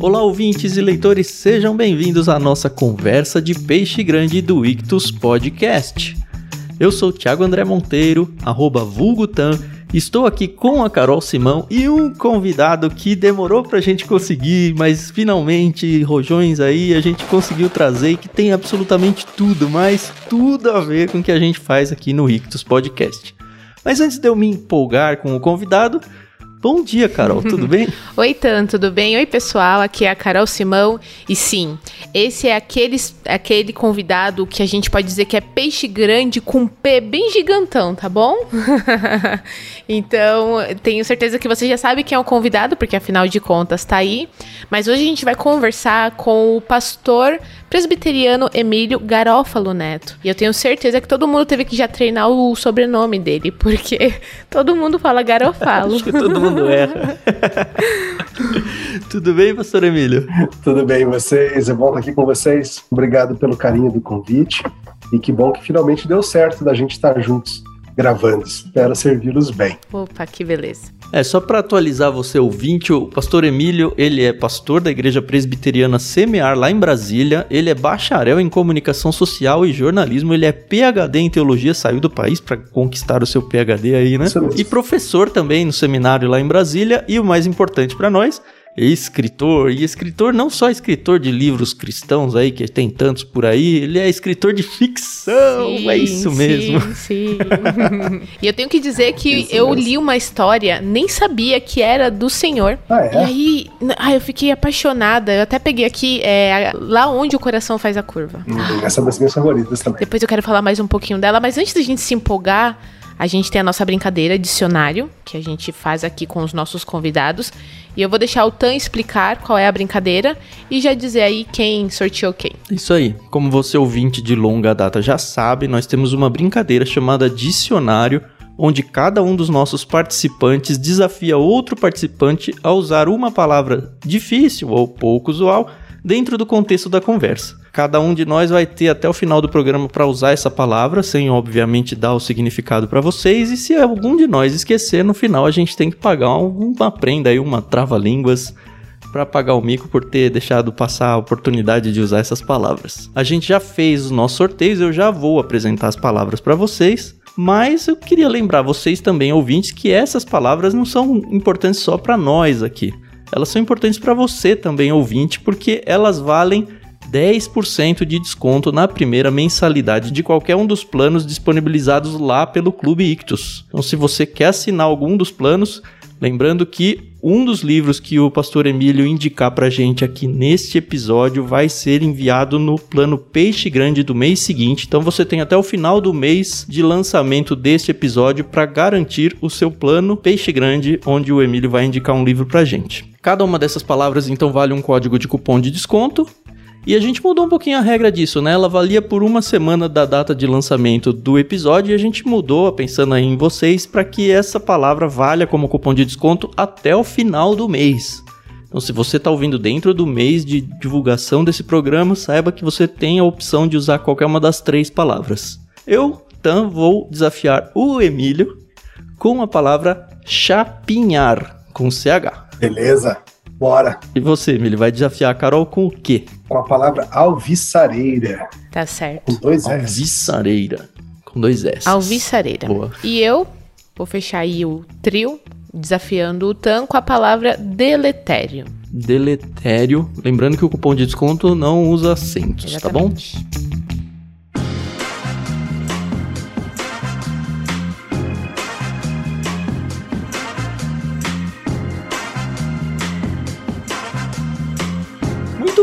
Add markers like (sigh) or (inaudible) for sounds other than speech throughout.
Olá, ouvintes e leitores, sejam bem-vindos à nossa conversa de peixe grande do Ictus Podcast. Eu sou Thiago André Monteiro, arroba vulgutan, estou aqui com a Carol Simão e um convidado que demorou pra gente conseguir, mas finalmente, rojões aí, a gente conseguiu trazer e que tem absolutamente tudo, mas tudo a ver com o que a gente faz aqui no Ictus Podcast. Mas antes de eu me empolgar com o convidado, Bom dia, Carol, tudo bem? (laughs) Oi, Tan, tudo bem? Oi, pessoal, aqui é a Carol Simão. E sim, esse é aquele, aquele convidado que a gente pode dizer que é peixe grande com P bem gigantão, tá bom? (laughs) então, tenho certeza que você já sabe quem é o convidado, porque afinal de contas tá aí. Mas hoje a gente vai conversar com o pastor presbiteriano Emílio Garófalo Neto. E eu tenho certeza que todo mundo teve que já treinar o sobrenome dele, porque (laughs) todo mundo fala Garofalo. Acho que todo mundo erra. (laughs) Tudo bem, pastor Emílio? Tudo bem, vocês? É bom estar aqui com vocês. Obrigado pelo carinho do convite. E que bom que finalmente deu certo da gente estar juntos gravando. Espero servi-los bem. Opa, que beleza. É, só para atualizar você ouvinte, o pastor Emílio, ele é pastor da Igreja Presbiteriana Semear lá em Brasília, ele é bacharel em comunicação social e jornalismo, ele é PhD em teologia, saiu do país para conquistar o seu PhD aí, né? E professor também no seminário lá em Brasília. E o mais importante para nós, escritor, e escritor não só escritor de livros cristãos aí, que tem tantos por aí, ele é escritor de ficção, sim, é isso mesmo. Sim, (laughs) sim. e eu tenho que dizer que isso eu mesmo. li uma história, nem sabia que era do Senhor. Ah, é? E aí, ah, eu fiquei apaixonada, eu até peguei aqui, é, lá onde o coração faz a curva. Hum, essa é das minhas favoritas também. Depois eu quero falar mais um pouquinho dela, mas antes da gente se empolgar, a gente tem a nossa brincadeira dicionário, que a gente faz aqui com os nossos convidados. E eu vou deixar o Tan explicar qual é a brincadeira e já dizer aí quem sorteou quem. Isso aí. Como você ouvinte de longa data já sabe, nós temos uma brincadeira chamada dicionário, onde cada um dos nossos participantes desafia outro participante a usar uma palavra difícil ou pouco usual dentro do contexto da conversa. Cada um de nós vai ter até o final do programa para usar essa palavra, sem obviamente dar o significado para vocês. E se algum de nós esquecer, no final a gente tem que pagar uma prenda aí, uma trava-línguas para pagar o mico por ter deixado passar a oportunidade de usar essas palavras. A gente já fez os nossos sorteios, eu já vou apresentar as palavras para vocês. Mas eu queria lembrar vocês também, ouvintes, que essas palavras não são importantes só para nós aqui. Elas são importantes para você também, ouvinte, porque elas valem 10% de desconto na primeira mensalidade de qualquer um dos planos disponibilizados lá pelo Clube Ictus. Então, se você quer assinar algum dos planos, lembrando que um dos livros que o pastor Emílio indicar pra gente aqui neste episódio vai ser enviado no plano Peixe Grande do mês seguinte. Então você tem até o final do mês de lançamento deste episódio para garantir o seu plano Peixe Grande, onde o Emílio vai indicar um livro pra gente. Cada uma dessas palavras então vale um código de cupom de desconto e a gente mudou um pouquinho a regra disso, né? Ela valia por uma semana da data de lançamento do episódio e a gente mudou, pensando aí em vocês, para que essa palavra valha como cupom de desconto até o final do mês. Então, se você está ouvindo dentro do mês de divulgação desse programa, saiba que você tem a opção de usar qualquer uma das três palavras. Eu, então, vou desafiar o Emílio com a palavra chapinhar, com CH. Beleza. Bora. E você, Emílio, vai desafiar a Carol com o quê? Com a palavra alvissareira. Tá certo. Com dois S. Alvissareira. Com dois S. Alvissareira. Boa. E eu vou fechar aí o trio, desafiando o Tan com a palavra deletério. Deletério. Lembrando que o cupom de desconto não usa acentos, Exatamente. tá bom?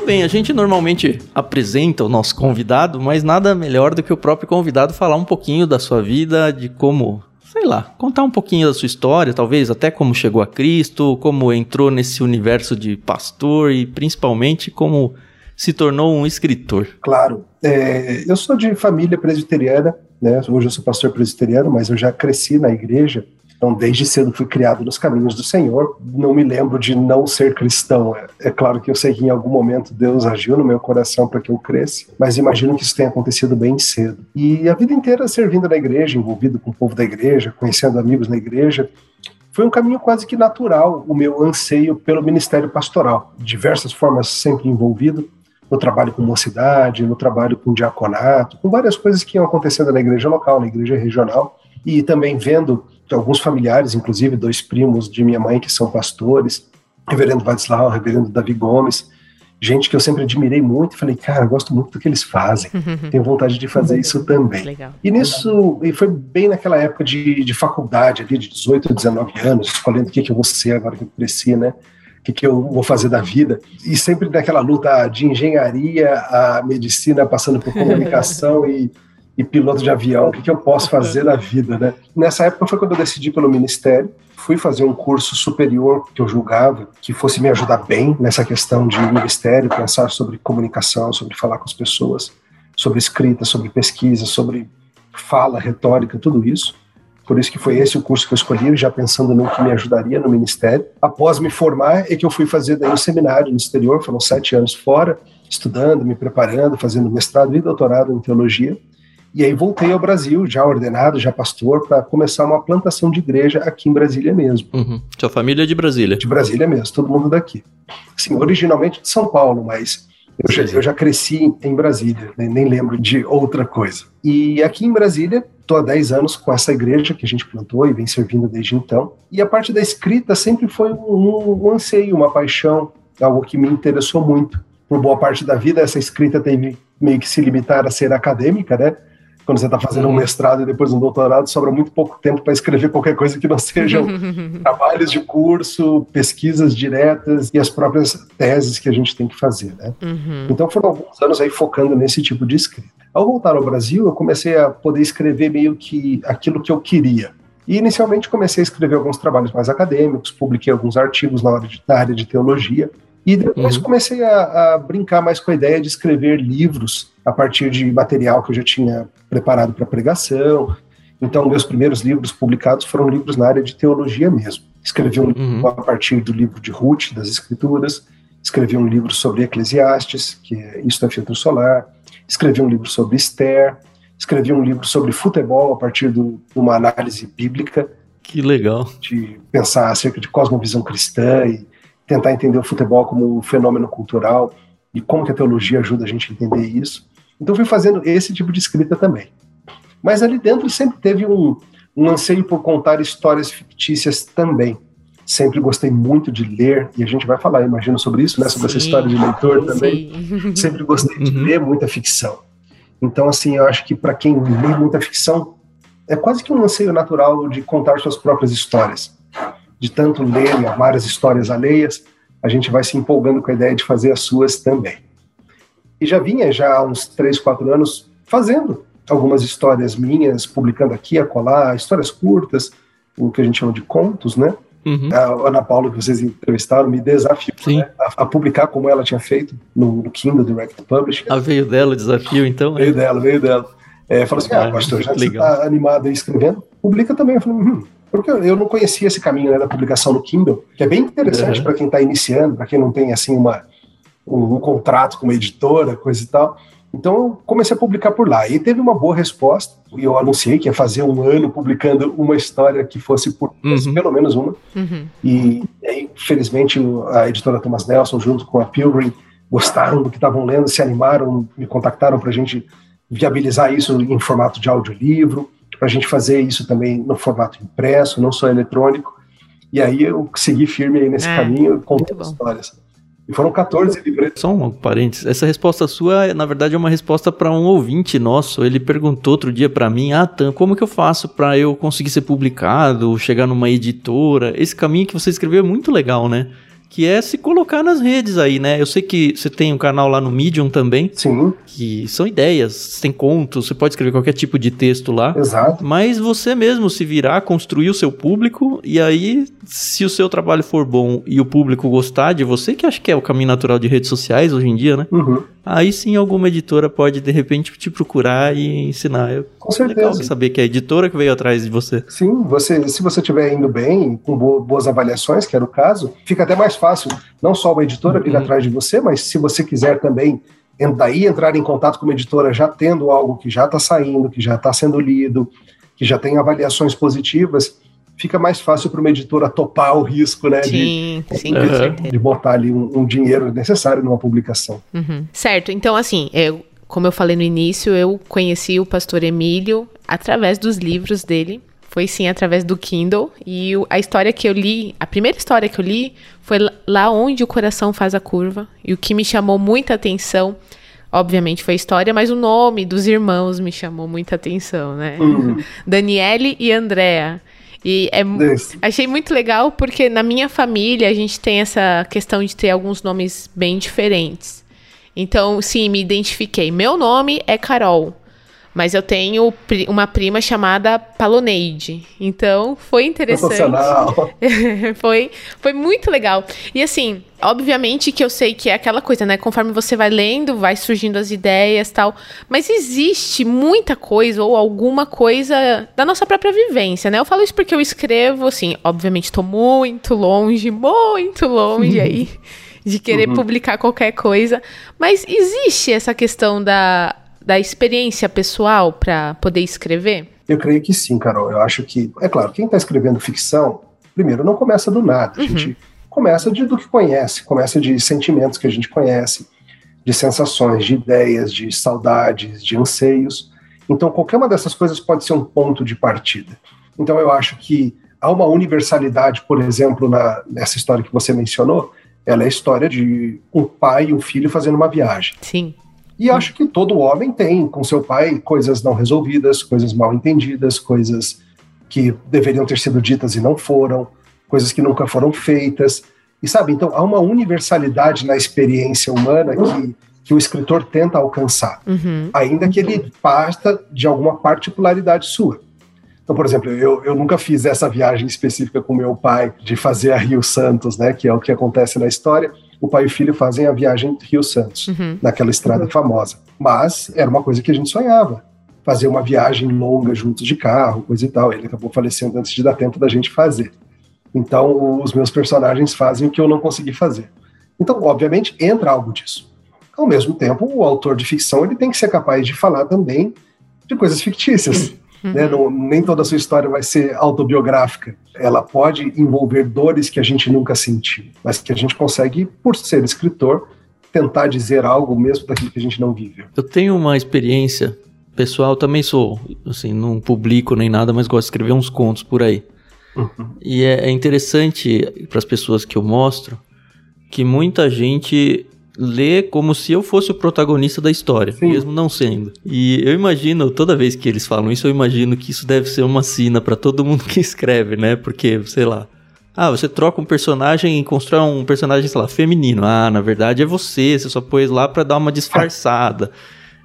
Bem, a gente normalmente apresenta o nosso convidado, mas nada melhor do que o próprio convidado falar um pouquinho da sua vida, de como, sei lá, contar um pouquinho da sua história, talvez até como chegou a Cristo, como entrou nesse universo de pastor e principalmente como se tornou um escritor. Claro, é, eu sou de família presbiteriana, né? Hoje eu sou pastor presbiteriano, mas eu já cresci na igreja então, desde cedo fui criado nos caminhos do Senhor. Não me lembro de não ser cristão. É, é claro que eu sei que em algum momento Deus agiu no meu coração para que eu cresça, mas imagino que isso tenha acontecido bem cedo. E a vida inteira servindo na igreja, envolvido com o povo da igreja, conhecendo amigos na igreja, foi um caminho quase que natural o meu anseio pelo ministério pastoral. De diversas formas, sempre envolvido no trabalho com mocidade, no trabalho com diaconato, com várias coisas que iam acontecendo na igreja local, na igreja regional, e também vendo alguns familiares, inclusive dois primos de minha mãe que são pastores, reverendo Vadislau, reverendo Davi Gomes, gente que eu sempre admirei muito e falei, cara, gosto muito do que eles fazem, tenho vontade de fazer isso também. Legal. E nisso, e foi bem naquela época de, de faculdade, ali de 18, 19 anos, escolhendo o que, que eu vou ser agora que eu cresci, né? O que, que eu vou fazer da vida. E sempre naquela luta de engenharia, a medicina, passando por (laughs) comunicação e e piloto de avião, o que, que eu posso fazer na vida, né? Nessa época foi quando eu decidi pelo ministério, fui fazer um curso superior que eu julgava que fosse me ajudar bem nessa questão de ministério, pensar sobre comunicação, sobre falar com as pessoas, sobre escrita, sobre pesquisa, sobre fala, retórica, tudo isso. Por isso que foi esse o curso que eu escolhi, já pensando no que me ajudaria no ministério. Após me formar, é que eu fui fazer daí um seminário no exterior, foram sete anos fora, estudando, me preparando, fazendo mestrado e doutorado em teologia. E aí voltei ao Brasil, já ordenado, já pastor, para começar uma plantação de igreja aqui em Brasília mesmo. Uhum. Sua família é de Brasília? De Brasília mesmo, todo mundo daqui. Assim, originalmente de São Paulo, mas eu já, eu já cresci em Brasília, né? nem lembro de outra coisa. E aqui em Brasília, estou há 10 anos com essa igreja que a gente plantou e vem servindo desde então. E a parte da escrita sempre foi um, um anseio, uma paixão, algo que me interessou muito. Por boa parte da vida, essa escrita teve meio que se limitar a ser acadêmica, né? Quando você está fazendo um uhum. mestrado e depois um doutorado, sobra muito pouco tempo para escrever qualquer coisa que não sejam (laughs) trabalhos de curso, pesquisas diretas e as próprias teses que a gente tem que fazer, né? Uhum. Então foram alguns anos aí focando nesse tipo de escrita. Ao voltar ao Brasil, eu comecei a poder escrever meio que aquilo que eu queria. E inicialmente comecei a escrever alguns trabalhos mais acadêmicos, publiquei alguns artigos na de, na área de teologia, e depois uhum. comecei a, a, brincar mais com a ideia de escrever livros a partir de material que eu já tinha preparado para pregação. Então, meus primeiros livros publicados foram livros na área de teologia mesmo. Escrevi um uhum. livro a partir do livro de Ruth, das Escrituras. Escrevi um livro sobre Eclesiastes, que é Isto é Filtro Solar. Escrevi um livro sobre Esther. Escrevi um livro sobre futebol a partir de uma análise bíblica. Que legal. De pensar acerca de cosmovisão cristã e tentar entender o futebol como um fenômeno cultural e como que a teologia ajuda a gente a entender isso. Então fui fazendo esse tipo de escrita também. Mas ali dentro sempre teve um, um anseio por contar histórias fictícias também. Sempre gostei muito de ler, e a gente vai falar, imagino, sobre isso, né? Sobre sim, essa história de leitor também. Sim. Sempre gostei de uhum. ler muita ficção. Então, assim, eu acho que para quem lê muita ficção, é quase que um anseio natural de contar suas próprias histórias de tanto ler várias histórias alheias, a gente vai se empolgando com a ideia de fazer as suas também. E já vinha já há uns três, quatro anos fazendo algumas histórias minhas, publicando aqui, acolá, histórias curtas, o que a gente chama de contos, né? Uhum. A Ana Paula, que vocês entrevistaram, me desafiou né, a, a, publicar como ela tinha feito no, no Kindle Direct Publishing. Ah, veio dela o desafio, então? Veio é? dela, veio dela. É, falou assim, ah, ah pastor, já que você está animado aí escrevendo, publica também. Eu falei, hum, porque eu não conhecia esse caminho né, da publicação no Kindle, que é bem interessante uhum. para quem está iniciando, para quem não tem assim uma, um, um, contrato com uma editora, coisa e tal. Então eu comecei a publicar por lá. E teve uma boa resposta. E eu anunciei que ia fazer um ano publicando uma história que fosse por uhum. pelo menos uma. Uhum. E, e aí, felizmente, a editora Thomas Nelson, junto com a Pilgrim, gostaram do que estavam lendo, se animaram, me contactaram para a gente viabilizar isso em formato de audiolivro para a gente fazer isso também no formato impresso, não só eletrônico. E aí eu segui firme aí nesse é, caminho, contando histórias. E foram 14 livretos. Só um parênteses. Essa resposta sua, na verdade, é uma resposta para um ouvinte nosso. Ele perguntou outro dia para mim: Ah, Tan, como que eu faço para eu conseguir ser publicado, chegar numa editora? Esse caminho que você escreveu é muito legal, né? Que é se colocar nas redes aí, né? Eu sei que você tem um canal lá no Medium também. Sim. Que são ideias, tem contos, você pode escrever qualquer tipo de texto lá. Exato. Mas você mesmo se virar, construir o seu público, e aí, se o seu trabalho for bom e o público gostar de você, que acho que é o caminho natural de redes sociais hoje em dia, né? Uhum. Aí sim alguma editora pode, de repente, te procurar e ensinar. Eu, com certeza. Legal saber que é a editora que veio atrás de você. Sim, você, se você estiver indo bem, com boas avaliações, que era o caso, fica até mais fácil, não só uma editora vir uhum. atrás de você, mas se você quiser também daí entrar em contato com uma editora já tendo algo que já está saindo, que já está sendo lido, que já tem avaliações positivas, fica mais fácil para uma editora topar o risco, né? Sim, de, sim, de, de botar ali um, um, dinheiro necessário numa publicação. Uhum. Certo, então assim, eu, como eu falei no início, eu conheci o pastor Emílio através dos livros dele. Foi sim através do Kindle. E a história que eu li, a primeira história que eu li, foi lá onde o coração faz a curva. E o que me chamou muita atenção obviamente foi a história, mas o nome dos irmãos me chamou muita atenção, né? Uhum. (laughs) Daniele e Andrea. E é, achei muito legal porque na minha família a gente tem essa questão de ter alguns nomes bem diferentes. Então, sim, me identifiquei. Meu nome é Carol. Mas eu tenho uma prima chamada Paloneide. Então, foi interessante. (laughs) foi, foi muito legal. E assim, obviamente que eu sei que é aquela coisa, né? Conforme você vai lendo, vai surgindo as ideias tal. Mas existe muita coisa ou alguma coisa da nossa própria vivência, né? Eu falo isso porque eu escrevo, assim, obviamente estou muito longe, muito longe aí (laughs) de querer uhum. publicar qualquer coisa. Mas existe essa questão da da experiência pessoal para poder escrever? Eu creio que sim, Carol. Eu acho que, é claro, quem está escrevendo ficção, primeiro, não começa do nada. Uhum. A gente começa de, do que conhece, começa de sentimentos que a gente conhece, de sensações, de ideias, de saudades, de anseios. Então, qualquer uma dessas coisas pode ser um ponto de partida. Então, eu acho que há uma universalidade, por exemplo, na, nessa história que você mencionou, ela é a história de um pai e um filho fazendo uma viagem. Sim. E acho que todo homem tem com seu pai coisas não resolvidas, coisas mal entendidas, coisas que deveriam ter sido ditas e não foram, coisas que nunca foram feitas. E sabe, então há uma universalidade na experiência humana que, que o escritor tenta alcançar, uhum. ainda que ele parta de alguma particularidade sua. Então, por exemplo, eu, eu nunca fiz essa viagem específica com meu pai de fazer a Rio Santos, né, que é o que acontece na história, o pai e o filho fazem a viagem Rio Santos, uhum. naquela estrada uhum. famosa. Mas era uma coisa que a gente sonhava. Fazer uma viagem longa juntos de carro, coisa e tal. Ele acabou falecendo antes de dar tempo da gente fazer. Então, os meus personagens fazem o que eu não consegui fazer. Então, obviamente, entra algo disso. Ao mesmo tempo, o autor de ficção ele tem que ser capaz de falar também de coisas fictícias. Uhum. Né? Não, nem toda a sua história vai ser autobiográfica. Ela pode envolver dores que a gente nunca sentiu, mas que a gente consegue, por ser escritor, tentar dizer algo mesmo daquilo que a gente não viveu. Eu tenho uma experiência pessoal, também sou, assim, não publico nem nada, mas gosto de escrever uns contos por aí. Uhum. E é, é interessante para as pessoas que eu mostro que muita gente lê como se eu fosse o protagonista da história, Sim. mesmo não sendo. E eu imagino, toda vez que eles falam isso, eu imagino que isso deve ser uma sina para todo mundo que escreve, né? Porque, sei lá, ah, você troca um personagem e constrói um personagem, sei lá, feminino. Ah, na verdade é você, você só pôs lá para dar uma disfarçada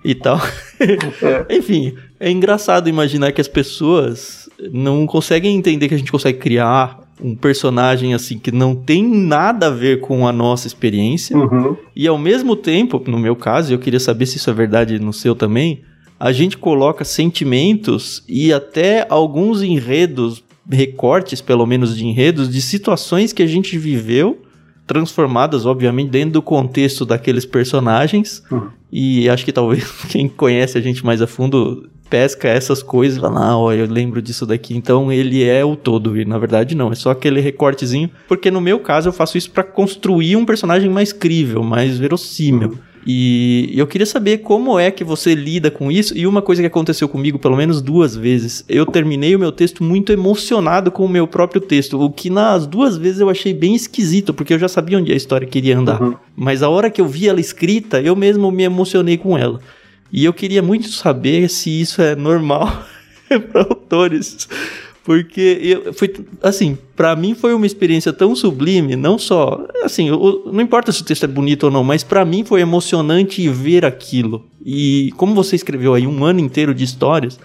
e tal. (laughs) É. Enfim, é engraçado imaginar que as pessoas não conseguem entender que a gente consegue criar um personagem assim que não tem nada a ver com a nossa experiência. Uhum. E ao mesmo tempo, no meu caso, eu queria saber se isso é verdade no seu também, a gente coloca sentimentos e até alguns enredos, recortes pelo menos de enredos, de situações que a gente viveu, transformadas, obviamente, dentro do contexto daqueles personagens. Uhum. E acho que talvez (laughs) quem conhece a gente mais a fundo pesca essas coisas e fala, ah, ó, eu lembro disso daqui. Então ele é o todo. E na verdade não, é só aquele recortezinho. Porque no meu caso eu faço isso para construir um personagem mais crível, mais verossímil. E eu queria saber como é que você lida com isso. E uma coisa que aconteceu comigo pelo menos duas vezes. Eu terminei o meu texto muito emocionado com o meu próprio texto. O que nas duas vezes eu achei bem esquisito, porque eu já sabia onde a história queria andar. Uhum. Mas a hora que eu vi ela escrita, eu mesmo me emocionei com ela. E eu queria muito saber se isso é normal (laughs) para autores. Porque eu, foi assim, para mim foi uma experiência tão sublime, não só, assim, eu, não importa se o texto é bonito ou não, mas para mim foi emocionante ver aquilo. E como você escreveu aí um ano inteiro de histórias,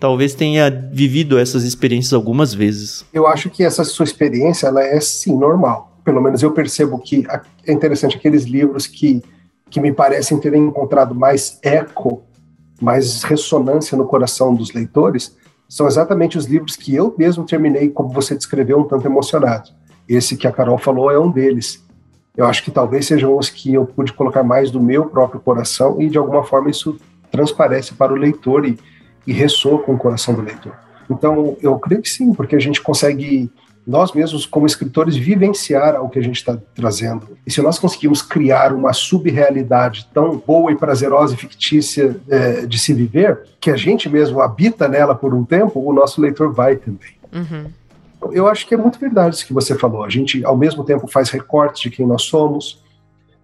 talvez tenha vivido essas experiências algumas vezes. Eu acho que essa sua experiência ela é sim normal. Pelo menos eu percebo que é interessante aqueles livros que que me parecem terem encontrado mais eco, mais ressonância no coração dos leitores, são exatamente os livros que eu mesmo terminei, como você descreveu, um tanto emocionado. Esse que a Carol falou é um deles. Eu acho que talvez sejam os que eu pude colocar mais do meu próprio coração e, de alguma forma, isso transparece para o leitor e, e ressoa com o coração do leitor. Então, eu creio que sim, porque a gente consegue nós mesmos, como escritores, vivenciar o que a gente está trazendo. E se nós conseguimos criar uma subrealidade tão boa e prazerosa e fictícia é, de se viver, que a gente mesmo habita nela por um tempo, o nosso leitor vai também. Uhum. Eu acho que é muito verdade isso que você falou. A gente, ao mesmo tempo, faz recortes de quem nós somos.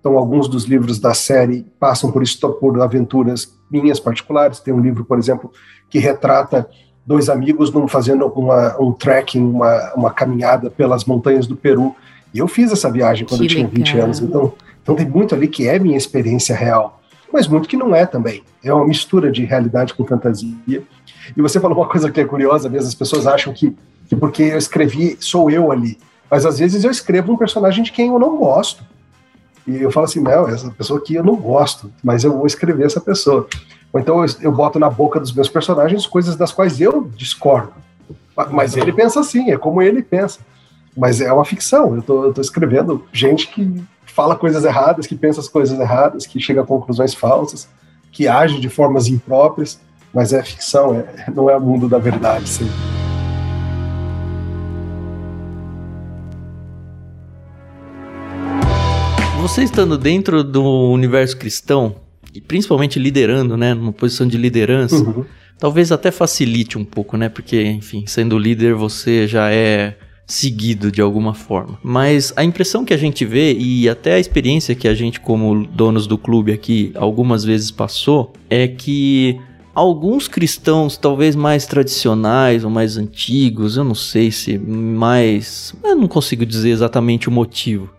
Então, alguns dos livros da série passam por, por aventuras minhas particulares. Tem um livro, por exemplo, que retrata dois amigos num, fazendo uma, um trekking, uma, uma caminhada pelas montanhas do Peru. E eu fiz essa viagem quando que eu tinha legal. 20 anos. Então, então tem muito ali que é minha experiência real, mas muito que não é também. É uma mistura de realidade com fantasia. E você falou uma coisa que é curiosa mesmo, as pessoas acham que, que porque eu escrevi, sou eu ali. Mas às vezes eu escrevo um personagem de quem eu não gosto. E eu falo assim, não, essa pessoa aqui eu não gosto, mas eu vou escrever essa pessoa. Ou então eu, eu boto na boca dos meus personagens coisas das quais eu discordo. Mas ele pensa assim, é como ele pensa. Mas é uma ficção. Eu tô, eu tô escrevendo gente que fala coisas erradas, que pensa as coisas erradas, que chega a conclusões falsas, que age de formas impróprias. Mas é ficção, é, não é o mundo da verdade. Sim. Você estando dentro do universo cristão, e principalmente liderando, né, numa posição de liderança, uhum. talvez até facilite um pouco, né, porque, enfim, sendo líder você já é seguido de alguma forma. Mas a impressão que a gente vê e até a experiência que a gente como donos do clube aqui algumas vezes passou é que alguns cristãos, talvez mais tradicionais ou mais antigos, eu não sei se mais, eu não consigo dizer exatamente o motivo,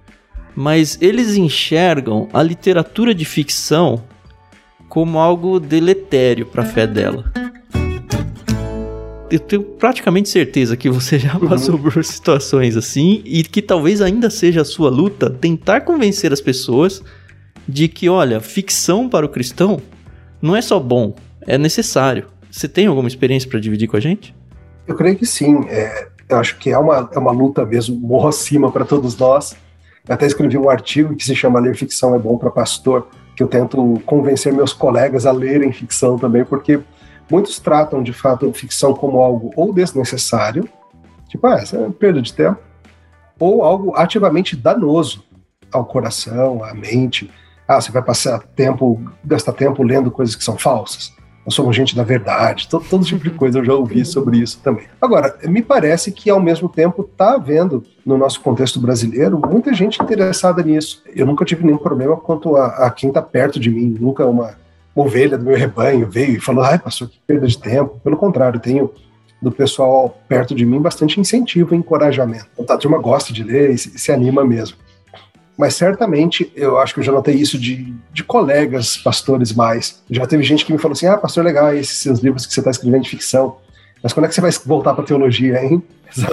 mas eles enxergam a literatura de ficção como algo deletério para a fé dela. Eu tenho praticamente certeza que você já uhum. passou uhum. por situações assim e que talvez ainda seja a sua luta tentar convencer as pessoas de que, olha, ficção para o cristão não é só bom, é necessário. Você tem alguma experiência para dividir com a gente? Eu creio que sim. É, eu acho que é uma, é uma luta mesmo, morro acima para todos nós. Eu até escrevi um artigo que se chama Ler Ficção é Bom para Pastor, que eu tento convencer meus colegas a lerem ficção também, porque muitos tratam de fato ficção como algo ou desnecessário, tipo, ah, essa é perda de tempo, ou algo ativamente danoso ao coração, à mente. Ah, você vai passar tempo, gastar tempo lendo coisas que são falsas nós somos gente da verdade, todo, todo tipo de coisa eu já ouvi sobre isso também. Agora, me parece que ao mesmo tempo está havendo, no nosso contexto brasileiro, muita gente interessada nisso. Eu nunca tive nenhum problema quanto a, a quem está perto de mim, nunca uma, uma ovelha do meu rebanho veio e falou, ai pastor, que perda de tempo. Pelo contrário, tenho do pessoal perto de mim bastante incentivo e encorajamento. Então, a turma gosta de ler e se, se anima mesmo. Mas certamente, eu acho que eu já notei isso de, de colegas pastores mais. Já teve gente que me falou assim: ah, pastor, legal, esses seus livros que você está escrevendo de ficção. Mas quando é que você vai voltar para teologia, hein? (laughs)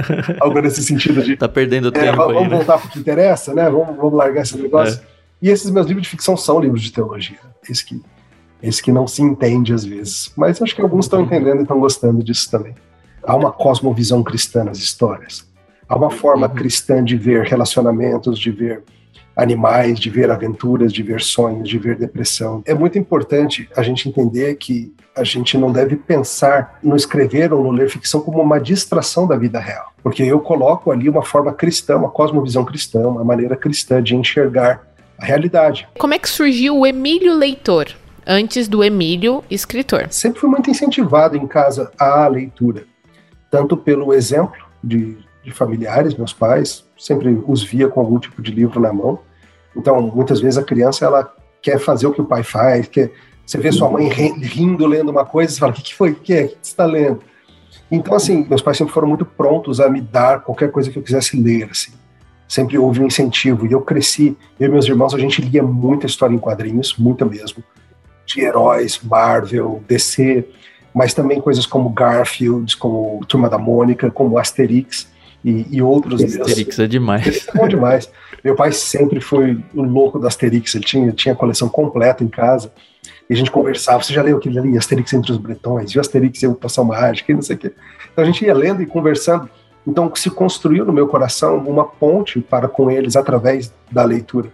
(laughs) Algo nesse sentido de. Tá perdendo é, tempo. Vamos aí, né? voltar para o que interessa, né? Vamos, vamos largar esse negócio. É. E esses meus livros de ficção são livros de teologia. Esse que, esse que não se entende às vezes. Mas acho que alguns estão entendendo e estão gostando disso também. Há uma cosmovisão cristã nas histórias. Há uma forma uhum. cristã de ver relacionamentos, de ver animais, de ver aventuras, de ver sonhos, de ver depressão. É muito importante a gente entender que a gente não deve pensar no escrever ou no ler ficção como uma distração da vida real, porque eu coloco ali uma forma cristã, uma cosmovisão cristã, uma maneira cristã de enxergar a realidade. Como é que surgiu o Emílio Leitor? Antes do Emílio escritor. Sempre fui muito incentivado em casa à leitura, tanto pelo exemplo de de familiares, meus pais, sempre os via com algum tipo de livro na mão. Então, muitas vezes a criança ela quer fazer o que o pai faz, quer, você vê sua mãe rindo lendo uma coisa, você fala: "O que, que foi? O que é? O que você está lendo?" Então, assim, meus pais sempre foram muito prontos a me dar qualquer coisa que eu quisesse ler, assim. Sempre houve um incentivo. E eu cresci, eu e meus irmãos, a gente lia muita história em quadrinhos, muita mesmo, de heróis, Marvel, DC, mas também coisas como Garfield, como Turma da Mônica, como Asterix e, e outros. Asterix é demais. Asterix é bom demais. Meu pai sempre foi o louco da Asterix, ele tinha, tinha a coleção completa em casa. E a gente conversava, você já leu aquele ali, Asterix entre os Bretões, e o Asterix e a Passão Mágica, e não sei o quê. Então a gente ia lendo e conversando. Então se construiu no meu coração uma ponte para com eles através da leitura.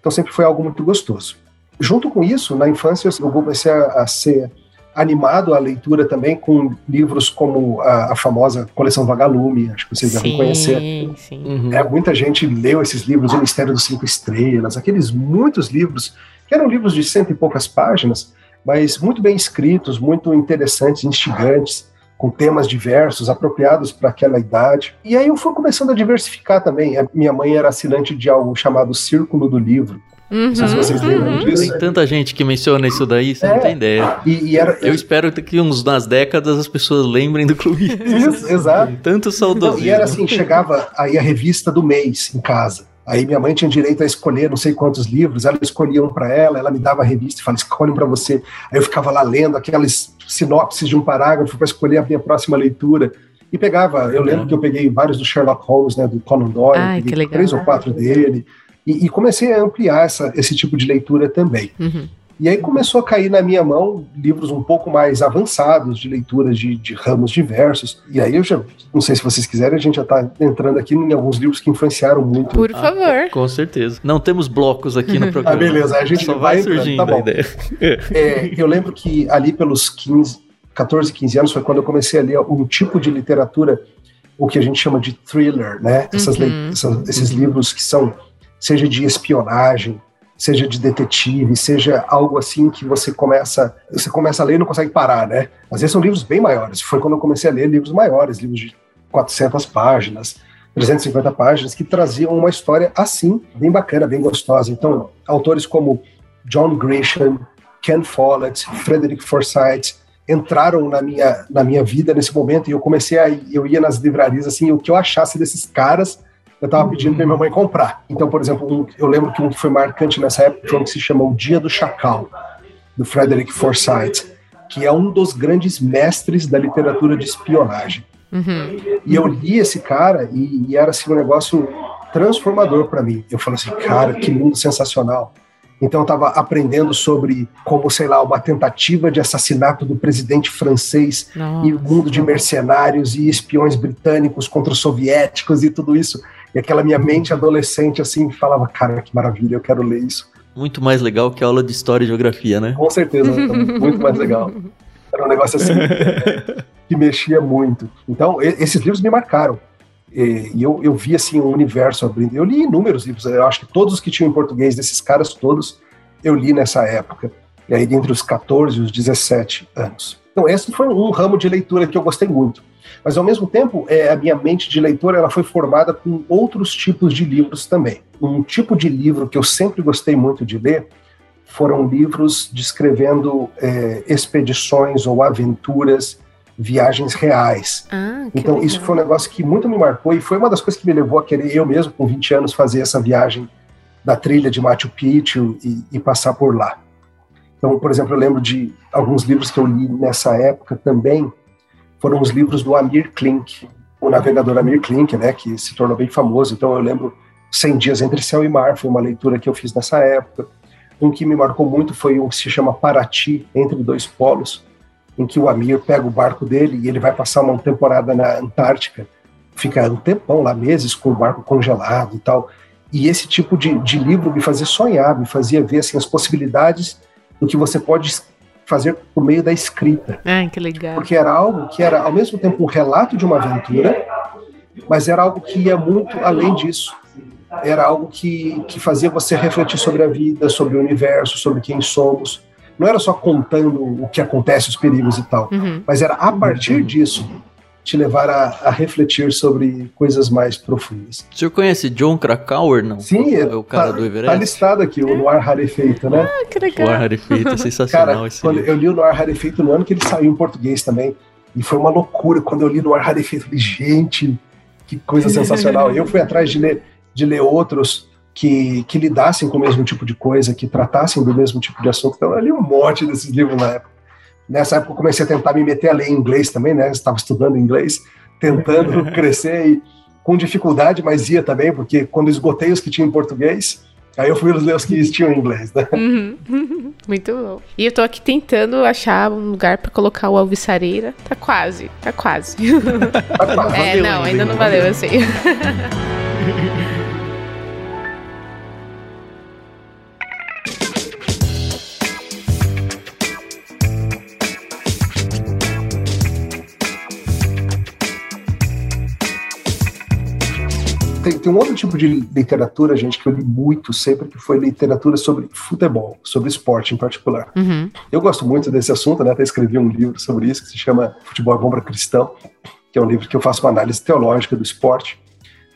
Então sempre foi algo muito gostoso. Junto com isso, na infância eu comecei a, a ser animado a leitura também com livros como a, a famosa coleção Vagalume, acho que vocês devem conhecer. Sim, Uhum. É, muita gente leu esses livros, O Mistério dos Cinco Estrelas, aqueles muitos livros, que eram livros de cento e poucas páginas, mas muito bem escritos, muito interessantes, instigantes, com temas diversos, apropriados para aquela idade. E aí eu fui começando a diversificar também. A minha mãe era assinante de algo chamado Círculo do Livro. Uhum, Não sei se vocês lembram uhum. disso. Tem tanta gente que menciona isso daí, você É. não tem ideia. E, e era. Eu espero que uns nas décadas as pessoas lembrem do clube. Isso, exato. (laughs) Tanto saudosismo. e era assim, chegava aí a revista do mês em casa. Aí minha mãe tinha direito a escolher não sei quantos livros, ela escolhia um para ela, ela me dava a revista e falava, escolhe um para você. Aí eu ficava lá lendo aquelas sinopses de um parágrafo para escolher a minha próxima leitura. E pegava, eu lembro que eu peguei vários do Sherlock Holmes, né, do Conan Doyle, Ai, peguei que legal. três ou quatro dele, e, e comecei a ampliar essa, esse tipo de leitura também. Uhum. E aí começou a cair na minha mão livros um pouco mais avançados de leitura de, de ramos diversos. E aí eu já, não sei se vocês quiserem, a gente já está entrando aqui em alguns livros que influenciaram muito. Por Ah, favor. Com certeza. Não temos blocos aqui no (laughs) programa. Ah, beleza, a gente Só vai vai surgindo tá bom. a ideia. (laughs) É, eu lembro que ali pelos 15, 14, 15 anos foi quando eu comecei a ler um tipo de literatura, o que a gente chama de thriller, né? Essas Uhum. essas- esses livros que são, seja de espionagem, seja de detetive, seja algo assim que você começa, você começa a ler e não consegue parar, né? Às vezes são livros bem maiores. Foi quando eu comecei a ler livros maiores, livros de 400 páginas, 350 páginas, que traziam uma história assim, bem bacana, bem gostosa. Então, autores como John Grisham, Ken Follett, Frederick Forsyth entraram na minha, na minha vida nesse momento e eu comecei a eu ia nas livrarias assim, o que eu achasse desses caras, eu estava pedindo para minha mãe comprar. Então, por exemplo, eu lembro que um que foi marcante nessa época foi um que se chama O Dia do Chacal, do Frederick Forsyth, que é um dos grandes mestres da literatura de espionagem. Uhum. E eu li esse cara e, e era assim um negócio transformador para mim. Eu falei assim, cara, que mundo sensacional. Então eu estava aprendendo sobre como, sei lá, uma tentativa de assassinato do presidente francês e o Nossa. mundo de mercenários e espiões britânicos contra os soviéticos e tudo isso. E aquela minha mente adolescente assim falava, cara, que maravilha, eu quero ler isso. Muito mais legal que a aula de história e geografia, né? Com certeza, (laughs) muito mais legal. Era um negócio assim (laughs) que mexia muito. Então, esses livros me marcaram. E, e eu, eu vi assim um universo abrindo. Eu li inúmeros livros, eu acho que todos os que tinham em português, desses caras todos, eu li nessa época. E aí, entre os 14 e os 17 anos. Então, esse foi um ramo de leitura que eu gostei muito. Mas, ao mesmo tempo, é, a minha mente de leitor ela foi formada com outros tipos de livros também. Um tipo de livro que eu sempre gostei muito de ler foram livros descrevendo é, expedições ou aventuras, viagens reais. Ah, Então, isso legal. foi um negócio que muito me marcou e foi uma das coisas que me levou a querer, eu mesmo, com 20 anos, fazer essa viagem da trilha de Machu Picchu e, e passar por lá. Então, por exemplo, eu lembro de alguns livros que eu li nessa época também, foram os livros do Amir Klink, o navegador Amir Klink, né, que se tornou bem famoso. Então, eu lembro 100 Dias Entre Céu e Mar, foi uma leitura que eu fiz nessa época. Um que me marcou muito foi um que se chama Paraty, Entre Dois Polos, em que o Amir pega o barco dele e ele vai passar uma temporada na Antártica, fica um tempão lá, meses, com o barco congelado e tal. E esse tipo de, de livro me fazia sonhar, me fazia ver assim, as possibilidades do que você pode fazer por meio da escrita. Ai, que legal. Porque era algo que era, ao mesmo tempo, um relato de uma aventura, mas era algo que ia muito além disso. Era algo que, que fazia você refletir sobre a vida, sobre o universo, sobre quem somos. Não era só contando o que acontece, os perigos e tal, Uhum. mas era a partir disso te levar a, a refletir sobre coisas mais profundas. O senhor conhece John Krakauer, não? Sim, É o cara tá, do tá Everest? listado aqui, o Noir Rarefeito, né? Ah, que o legal. ar rarefeito, é (laughs) sensacional Cara, esse quando livro. eu li o Noir Rarefeito no ano que ele saiu em português também, e foi uma loucura quando eu li Noir Rarefeito, eu falei, gente, que coisa sensacional. (laughs) eu fui atrás de ler, de ler outros que, que lidassem com o mesmo tipo de coisa, que tratassem do mesmo tipo de assunto. Então eu li um monte desses livros na época. Nessa época eu comecei a tentar me meter a ler em inglês também, né? Eu estava estudando inglês, tentando (laughs) crescer e com dificuldade, mas ia também, porque quando esgotei os que tinham em português, aí eu fui ler os que tinham em inglês, né? Uhum. (laughs) Muito bom. E eu tô aqui tentando achar um lugar pra colocar o alvissareira. Tá quase, tá quase. Tá claro. é, Valeu não, ainda, não valeu, eu (laughs) tem, tem um outro tipo de literatura, gente, que eu li muito sempre, que foi literatura sobre futebol, sobre esporte em particular. Uhum. Eu gosto muito desse assunto, né? Até escrevi um livro sobre isso que se chama Futebol é Bom para Cristão, que é um livro que eu faço uma análise teológica do esporte.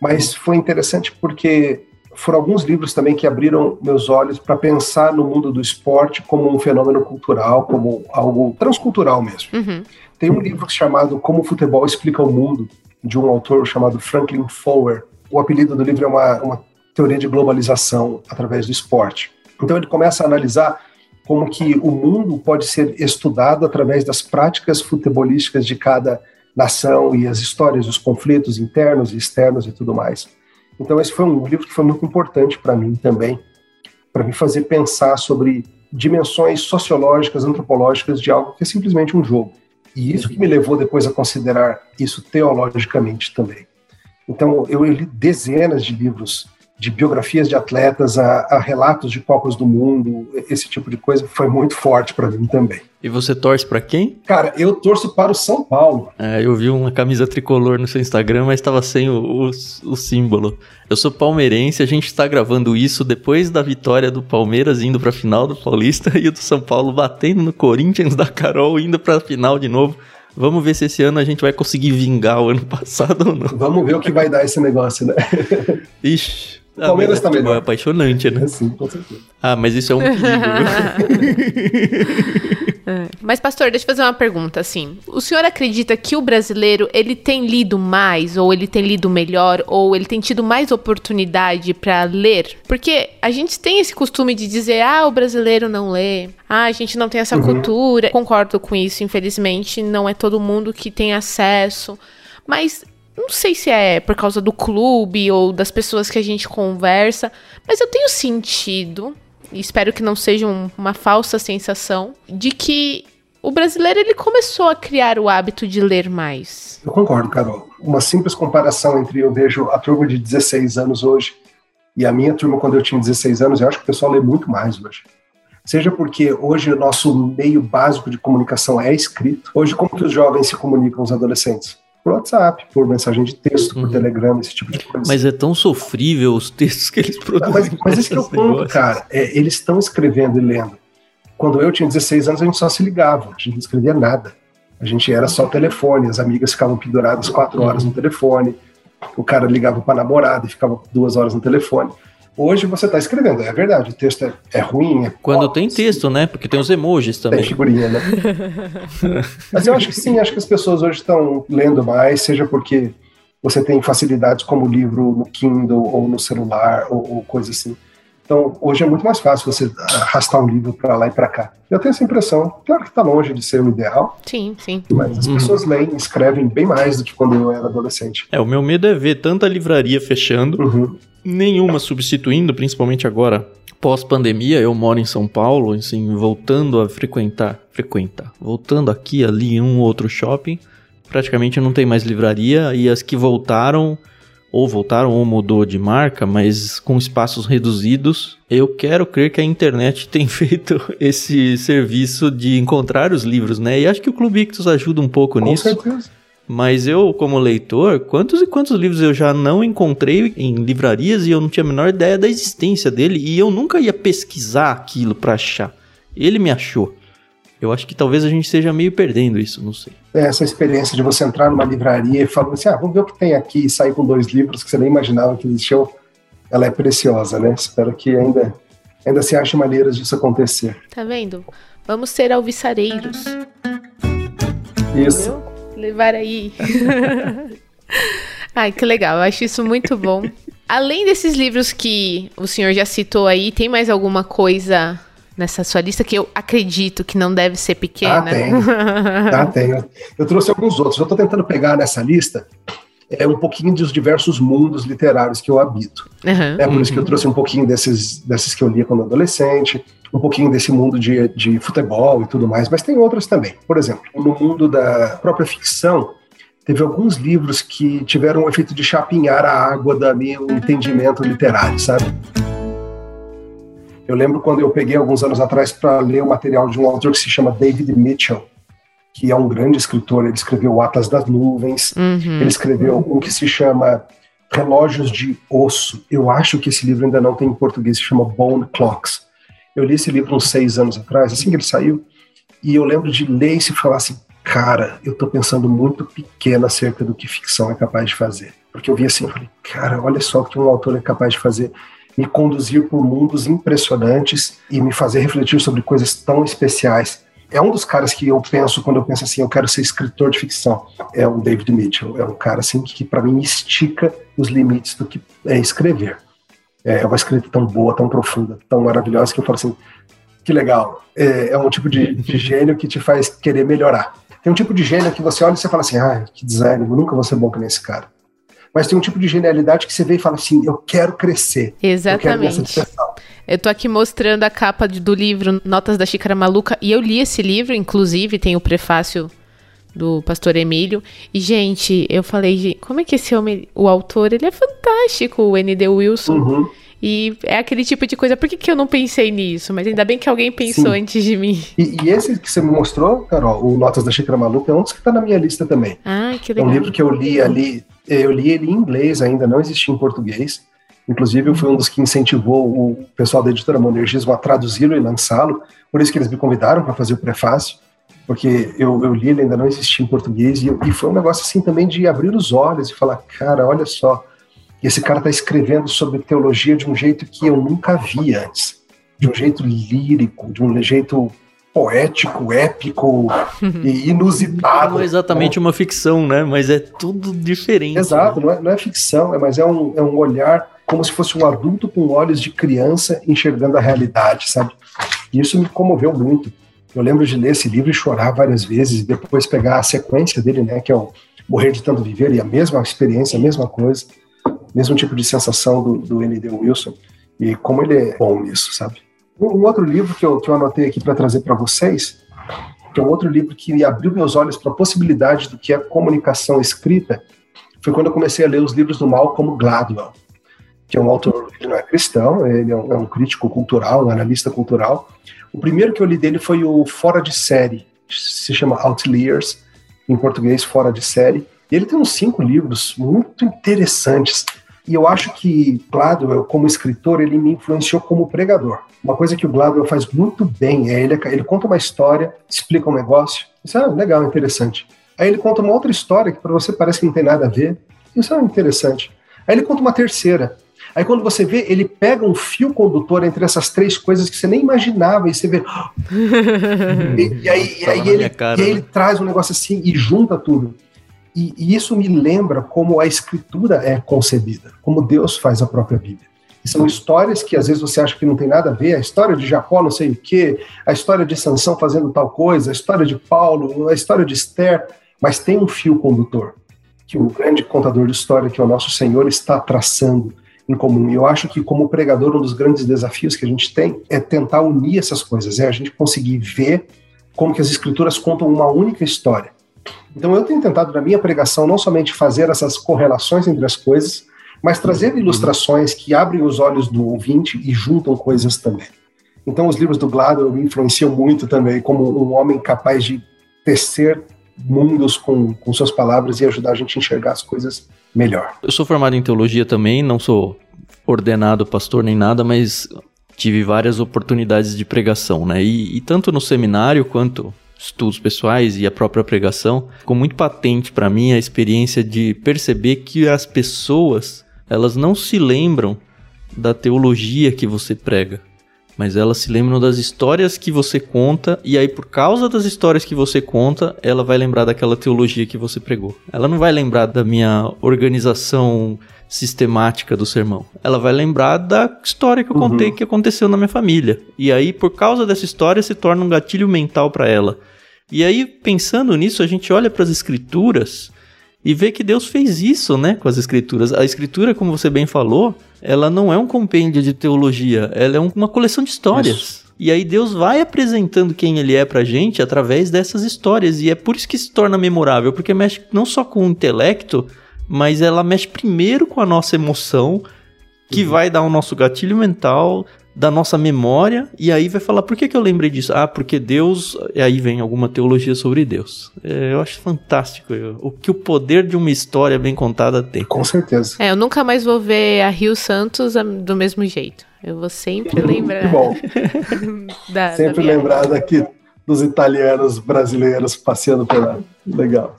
Mas foi interessante porque foram alguns livros também que abriram meus olhos para pensar no mundo do esporte como um fenômeno cultural, como algo transcultural mesmo. Uhum. Tem um livro chamado Como o Futebol Explica o Mundo, de um autor chamado Franklin Foer. O apelido do livro é uma, uma teoria de globalização através do esporte. Então ele começa a analisar como que o mundo pode ser estudado através das práticas futebolísticas de cada nação e as histórias dos conflitos internos e externos e tudo mais. Então esse foi um livro que foi muito importante para mim também, para me fazer pensar sobre dimensões sociológicas, antropológicas de algo que é simplesmente um jogo. E isso que me levou depois a considerar isso teologicamente também. Então, eu li dezenas de livros de biografias de atletas a, a, relatos de Copas do Mundo, esse tipo de coisa foi muito forte para mim também. E você torce para quem? Cara, eu torço para o São Paulo. É, eu vi uma camisa tricolor no seu Instagram, mas estava sem o, o, o, símbolo. Eu sou palmeirense, a gente está gravando isso depois da vitória do Palmeiras indo para a final do Paulista (laughs) e o do São Paulo batendo no Corinthians da Carol indo para a final de novo. Vamos ver se esse ano a gente vai conseguir vingar o ano (laughs) passado ou não. Vamos ver o que vai dar esse negócio, né? Ixi. O Palmeiras ah, tá melhor. É apaixonante, né? Sim, com certeza. Ah, mas isso é um perigo, (laughs) é. Mas, pastor, deixa eu fazer uma pergunta, assim. O senhor acredita que o brasileiro, ele tem lido mais, ou ele tem lido melhor, ou ele tem tido mais oportunidade para ler? Porque a gente tem esse costume de dizer, ah, o brasileiro não lê, ah, a gente não tem essa uhum. cultura. Concordo com isso, infelizmente, não é todo mundo que tem acesso. Mas não sei se é por causa do clube ou das pessoas que a gente conversa, mas eu tenho sentido, espero que não seja um, uma falsa sensação, de que o brasileiro ele começou a criar o hábito de ler mais. Eu concordo, Carol. Uma simples comparação entre eu vejo a turma de 16 anos hoje e a minha turma quando eu tinha 16 anos, eu acho que o pessoal lê muito mais hoje. Seja porque hoje o nosso meio básico de comunicação é escrito. Hoje, como que os jovens se comunicam, os adolescentes? Por WhatsApp, por mensagem de texto, por uhum. Telegram, esse tipo de coisa. Mas é tão sofrível os textos que eles produzem. Mas, mas esse que é o ponto, cara. É, eles estão escrevendo e lendo. Quando eu tinha 16 anos, a gente só se ligava, a gente não escrevia nada. A gente era só telefone, as amigas ficavam penduradas quatro horas no telefone, o cara ligava para namorada e ficava duas horas no telefone. Hoje você está escrevendo, é verdade, o texto é, é ruim. É Quando tem texto, né? Porque tem os emojis também. Tem figurinha, né? (laughs) Mas eu acho que sim, acho que as pessoas hoje estão lendo mais, seja porque você tem facilidades como livro no Kindle ou no celular ou, ou coisa assim. Então, hoje é muito mais fácil você arrastar um livro para lá e para cá. Eu tenho essa impressão. Claro que está longe de ser o ideal. Sim, sim. Mas as uhum. pessoas leem, escrevem bem mais do que quando eu era adolescente. É, o meu medo é ver tanta livraria fechando. Uhum nenhuma substituindo, principalmente agora pós-pandemia. Eu moro em São Paulo, assim, voltando a frequentar, frequentar, voltando aqui ali um outro shopping, praticamente não tem mais livraria e as que voltaram ou voltaram ou mudou de marca, mas com espaços reduzidos. Eu quero crer que a internet (laughs) tem feito esse serviço de encontrar os livros, né? E acho que o Clube Ictus ajuda um pouco com nisso. Certeza. Mas eu, como leitor, quantos e quantos livros eu já não encontrei em livrarias e eu não tinha a menor ideia da existência dele e eu nunca ia pesquisar aquilo para achar. Ele me achou. Eu acho que talvez a gente esteja meio perdendo isso, não sei. É essa experiência de você entrar numa livraria e falar assim: ah, vamos ver o que tem aqui e sair com dois livros que você nem imaginava que existiam, ela é preciosa, né? Espero que ainda, ainda se ache maneiras disso acontecer. Tá vendo? Vamos ser alvissareiros. Isso. Entendeu? Levar aí. (laughs) Ai, que legal, eu acho isso muito bom. Além desses livros que o senhor já citou aí, tem mais alguma coisa nessa sua lista que eu acredito que não deve ser pequena? Ah, tenho. (laughs) ah, tenho. Eu trouxe alguns outros. Eu estou tentando pegar nessa lista é um pouquinho dos diversos mundos literários que eu habito. Uhum, é por uhum. isso que eu trouxe um pouquinho desses, desses que eu lia quando adolescente, um pouquinho desse mundo de, de futebol e tudo mais, mas tem outras também. Por exemplo, no mundo da própria ficção, teve alguns livros que tiveram o efeito de chapinhar a água da meu entendimento literário, sabe? Eu lembro quando eu peguei alguns anos atrás para ler o material de um autor que se chama David Mitchell, que é um grande escritor. Ele escreveu O Atlas das Nuvens, uhum. ele escreveu um que se chama Relógios de Osso. Eu acho que esse livro ainda não tem em português, se chama Bone Clocks. Eu li esse livro uns seis anos atrás, assim que ele saiu, e eu lembro de ler e falar assim, cara, eu tô pensando muito pequeno acerca do que ficção é capaz de fazer. Porque eu vi assim, eu falei, cara, olha só o que um autor é capaz de fazer me conduzir por mundos impressionantes e me fazer refletir sobre coisas tão especiais. É um dos caras que eu penso quando eu penso assim, eu quero ser escritor de ficção. É o David Mitchell. É um cara assim que para mim estica os limites do que é escrever. É uma escrita tão boa, tão profunda, tão maravilhosa que eu falo assim, que legal. É, é um tipo de, de gênio que te faz querer melhorar. Tem um tipo de gênio que você olha e você fala assim, ah, que design, eu nunca vou ser bom que nesse cara mas tem um tipo de genialidade que você vê e fala assim: eu quero crescer. Exatamente. Eu, quero eu tô aqui mostrando a capa do livro Notas da Xícara Maluca, e eu li esse livro, inclusive, tem o prefácio do pastor Emílio. E, gente, eu falei, como é que esse homem, o autor, ele é fantástico, o N.D. Wilson. Uhum. E é aquele tipo de coisa, por que, que eu não pensei nisso? Mas ainda bem que alguém pensou Sim. antes de mim. E, e, esse que você me mostrou, Carol, o Notas da Xícara Maluca, é um dos que tá na minha lista também. Ah, que legal. É um livro que eu li ali eu li ele em inglês ainda, não existia em português. Inclusive, eu fui um dos que incentivou o pessoal da editora Monergismo a traduzi-lo e lançá-lo. Por isso que eles me convidaram para fazer o prefácio, porque eu, eu li ele ainda não existia em português. E, e, foi um negócio assim também de abrir os olhos e falar: cara, olha só, esse cara está escrevendo sobre teologia de um jeito que eu nunca vi antes. De um jeito lírico, de um jeito poético, épico (laughs) e inusitado. Não é exatamente uma ficção, né? Mas é tudo diferente. Exato, né? não, é, não é ficção, é, mas é um, é um olhar como se fosse um adulto com olhos de criança enxergando a realidade, sabe? E isso me comoveu muito. Eu lembro de ler esse livro e chorar várias vezes e depois pegar a sequência dele, né? Que é o Morrer de Tanto Viver e a mesma experiência, a mesma coisa, mesmo tipo de sensação do, do N.D. Wilson. E como ele é bom nisso, sabe? Um outro livro que eu, que eu anotei aqui para trazer para vocês, que é um outro livro que abriu meus olhos para a possibilidade do que é comunicação escrita, foi quando eu comecei a ler os livros do Malcolm Gladwell, que é um autor, ele não é cristão, ele é um, é um crítico cultural, um analista cultural. O primeiro que eu li dele foi o Fora de Série, se chama Outliers, em português, Fora de Série. E ele tem uns cinco livros muito interessantes e eu acho que Gladwell, como escritor, ele me influenciou como pregador. Uma coisa que o Gladwell faz muito bem é ele, ele conta uma história, explica um negócio, isso é legal, interessante. Aí ele conta uma outra história que para você parece que não tem nada a ver, isso é interessante. Aí ele conta uma terceira. Aí quando você vê, ele pega um fio condutor entre essas três coisas que você nem imaginava e você vê. (laughs) e, e, aí, e aí ele, cara, e aí né? ele traz um negócio assim e junta tudo. E, e, isso me lembra como a escritura é concebida, como Deus faz a própria Bíblia. E são histórias que às vezes você acha que não tem nada a ver, a história de Jacó não sei o quê, a história de Sansão fazendo tal coisa, a história de Paulo, a história de Esther, mas tem um fio condutor que o grande contador de história, que é o nosso Senhor, está traçando em comum. E eu acho que como pregador, um dos grandes desafios que a gente tem é tentar unir essas coisas, é a gente conseguir ver como que as escrituras contam uma única história então eu tenho tentado na minha pregação não somente fazer essas correlações entre as coisas, mas trazer ilustrações que abrem os olhos do ouvinte e juntam coisas também. Então os livros do Gladwell me influenciam muito também como um homem capaz de tecer mundos com, com suas palavras e ajudar a gente a enxergar as coisas melhor. Eu sou formado em teologia também, não sou ordenado pastor nem nada, mas tive várias oportunidades de pregação, né? E, e tanto no seminário quanto estudos pessoais e a própria pregação, ficou muito patente para mim a experiência de perceber que as pessoas, elas não se lembram da teologia que você prega, mas elas se lembram das histórias que você conta e aí por causa das histórias que você conta, ela vai lembrar daquela teologia que você pregou. Ela não vai lembrar da minha organização sistemática do sermão. Ela vai lembrar da história que eu contei uhum. que aconteceu na minha família. E aí, por causa dessa história, se torna um gatilho mental para ela. E aí, pensando nisso, a gente olha para as escrituras e vê que Deus fez isso, né, com as escrituras. A escritura, como você bem falou, ela não é um compêndio de teologia, ela é uma coleção de histórias. Isso. E aí Deus vai apresentando quem ele é pra gente através dessas histórias. E é por isso que se torna memorável, porque mexe não só com o intelecto, mas ela mexe primeiro com a nossa emoção, que uhum. vai dar o nosso gatilho mental, da nossa memória e aí vai falar por que, que eu lembrei disso? Ah, porque Deus. E aí vem alguma teologia sobre Deus. É, eu acho fantástico eu, o que o poder de uma história bem contada tem. Com certeza. É, eu nunca mais vou ver a Rio Santos do mesmo jeito. Eu vou sempre lembrar. bom. (laughs) da, sempre da lembrar daqui dos italianos brasileiros passeando pela. Legal.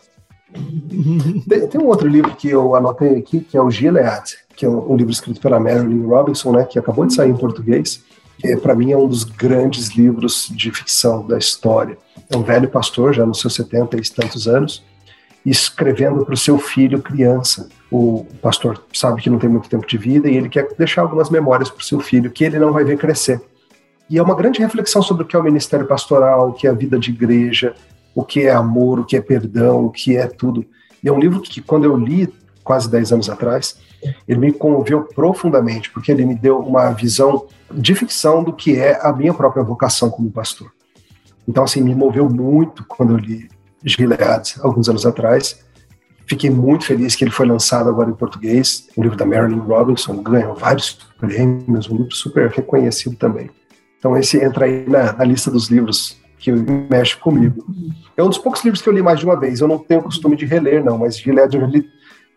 Tem, tem, um outro livro que eu anotei aqui, que é o Gilead, que é um, um livro escrito pela Marilyn Robinson, né, que acabou de sair em português. Que para mim é um dos grandes livros de ficção da história. É um velho pastor, já nos seus 70 e tantos anos, escrevendo para o seu filho criança. O pastor sabe que não tem muito tempo de vida e ele quer deixar algumas memórias para o seu filho que ele não vai ver crescer. E é uma grande reflexão sobre o que é o ministério pastoral, o que é a vida de igreja, o que é amor, o que é perdão, o que é tudo. E é um livro que, quando eu li quase 10 anos atrás, ele me comoveu profundamente, porque ele me deu uma visão de ficção do que é a minha própria vocação como pastor. Então, assim, me moveu muito quando eu li Gilead, alguns anos atrás. Fiquei muito feliz que ele foi lançado agora em português. O livro da Marilyn Robinson ganhou vários prêmios, um livro super reconhecido também. Então, esse entra aí na, na lista dos livros que mexe comigo. É um dos poucos livros que eu li mais de uma vez. Eu não tenho o costume de reler, não, mas Gilead eu li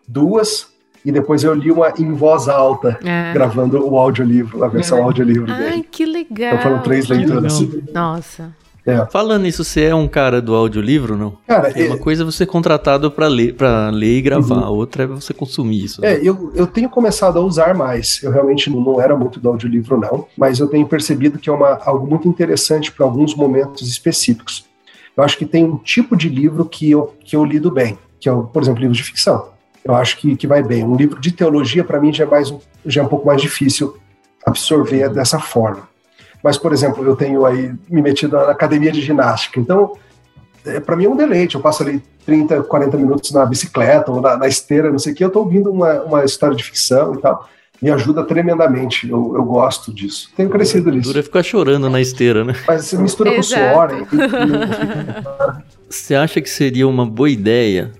duas e depois eu li uma em voz alta, ah. gravando o audiolivro, a versão ah. audiolivro dele. Ai, que legal! Então foram três leituras. Nossa. É. Falando nisso, você é um cara do audiolivro, não? Cara, é, uma coisa é você contratado para ler, para ler e gravar, uhum. outra é você consumir isso. É, né? eu, eu tenho começado a usar mais. Eu realmente não, não era muito do audiolivro, não, mas eu tenho percebido que é uma, algo muito interessante para alguns momentos específicos. Eu acho que tem um tipo de livro que eu, que eu lido bem, que é, por exemplo, livros de ficção. Eu acho que, que vai bem. Um livro de teologia, para mim, já é, mais, já é um pouco mais difícil absorver dessa forma. Mas, por exemplo, eu tenho aí me metido na academia de ginástica. Então, é, para mim é um deleite. Eu passo ali 30, 40 minutos na bicicleta ou na, na esteira, não sei o que. Eu estou ouvindo uma, uma história de ficção e tal. Me ajuda tremendamente. Eu, eu gosto disso. Tenho crescido nisso. Dura ficar chorando na esteira, né? Mas você mistura com suor. (laughs) Você acha que seria uma boa ideia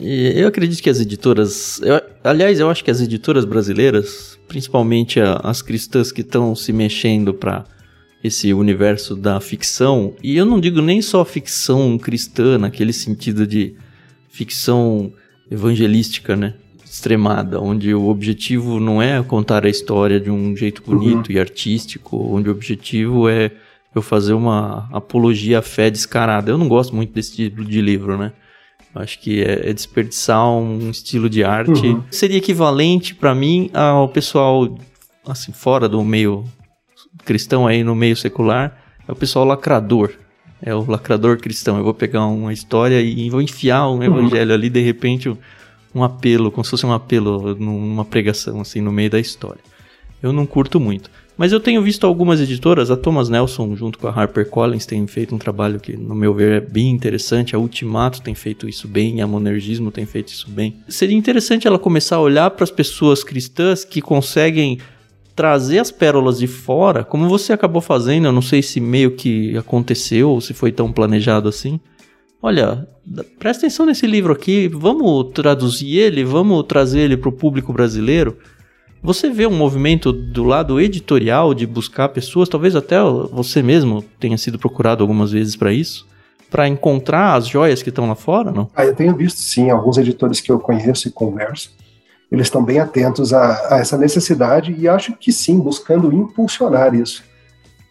eu acredito que as editoras. Eu, aliás, eu acho que as editoras brasileiras, principalmente a, as cristãs que estão se mexendo para esse universo da ficção, e eu não digo nem só ficção cristã, naquele sentido de ficção evangelística, né? Extremada, onde o objetivo não é contar a história de um jeito bonito uhum. e artístico, onde o objetivo é eu fazer uma apologia à fé descarada. Eu não gosto muito desse tipo de livro, né? Acho que é, é desperdiçar um estilo de arte. Uhum. Seria equivalente para mim ao pessoal assim fora do meio cristão aí no meio secular, é o pessoal lacrador. É o lacrador cristão. Eu vou pegar uma história e vou enfiar um evangelho ali, de repente, um apelo, como se fosse um apelo numa pregação, assim, no meio da história. Eu não curto muito. Mas eu tenho visto algumas editoras, a Thomas Nelson junto com a HarperCollins tem feito um trabalho que, no meu ver, é bem interessante. A Ultimato tem feito isso bem, a Monergismo tem feito isso bem. Seria interessante ela começar a olhar para as pessoas cristãs que conseguem trazer as pérolas de fora, como você acabou fazendo, eu não sei se meio que aconteceu ou se foi tão planejado assim. Olha, presta atenção nesse livro aqui, vamos traduzir ele, vamos trazer ele para o público brasileiro. Você vê um movimento do lado editorial de buscar pessoas, talvez até você mesmo tenha sido procurado algumas vezes para isso, para encontrar as joias que estão lá fora, não? Ah, eu tenho visto sim, alguns editores que eu conheço e converso eles estão bem atentos a, a, essa necessidade e acho que sim, buscando impulsionar isso.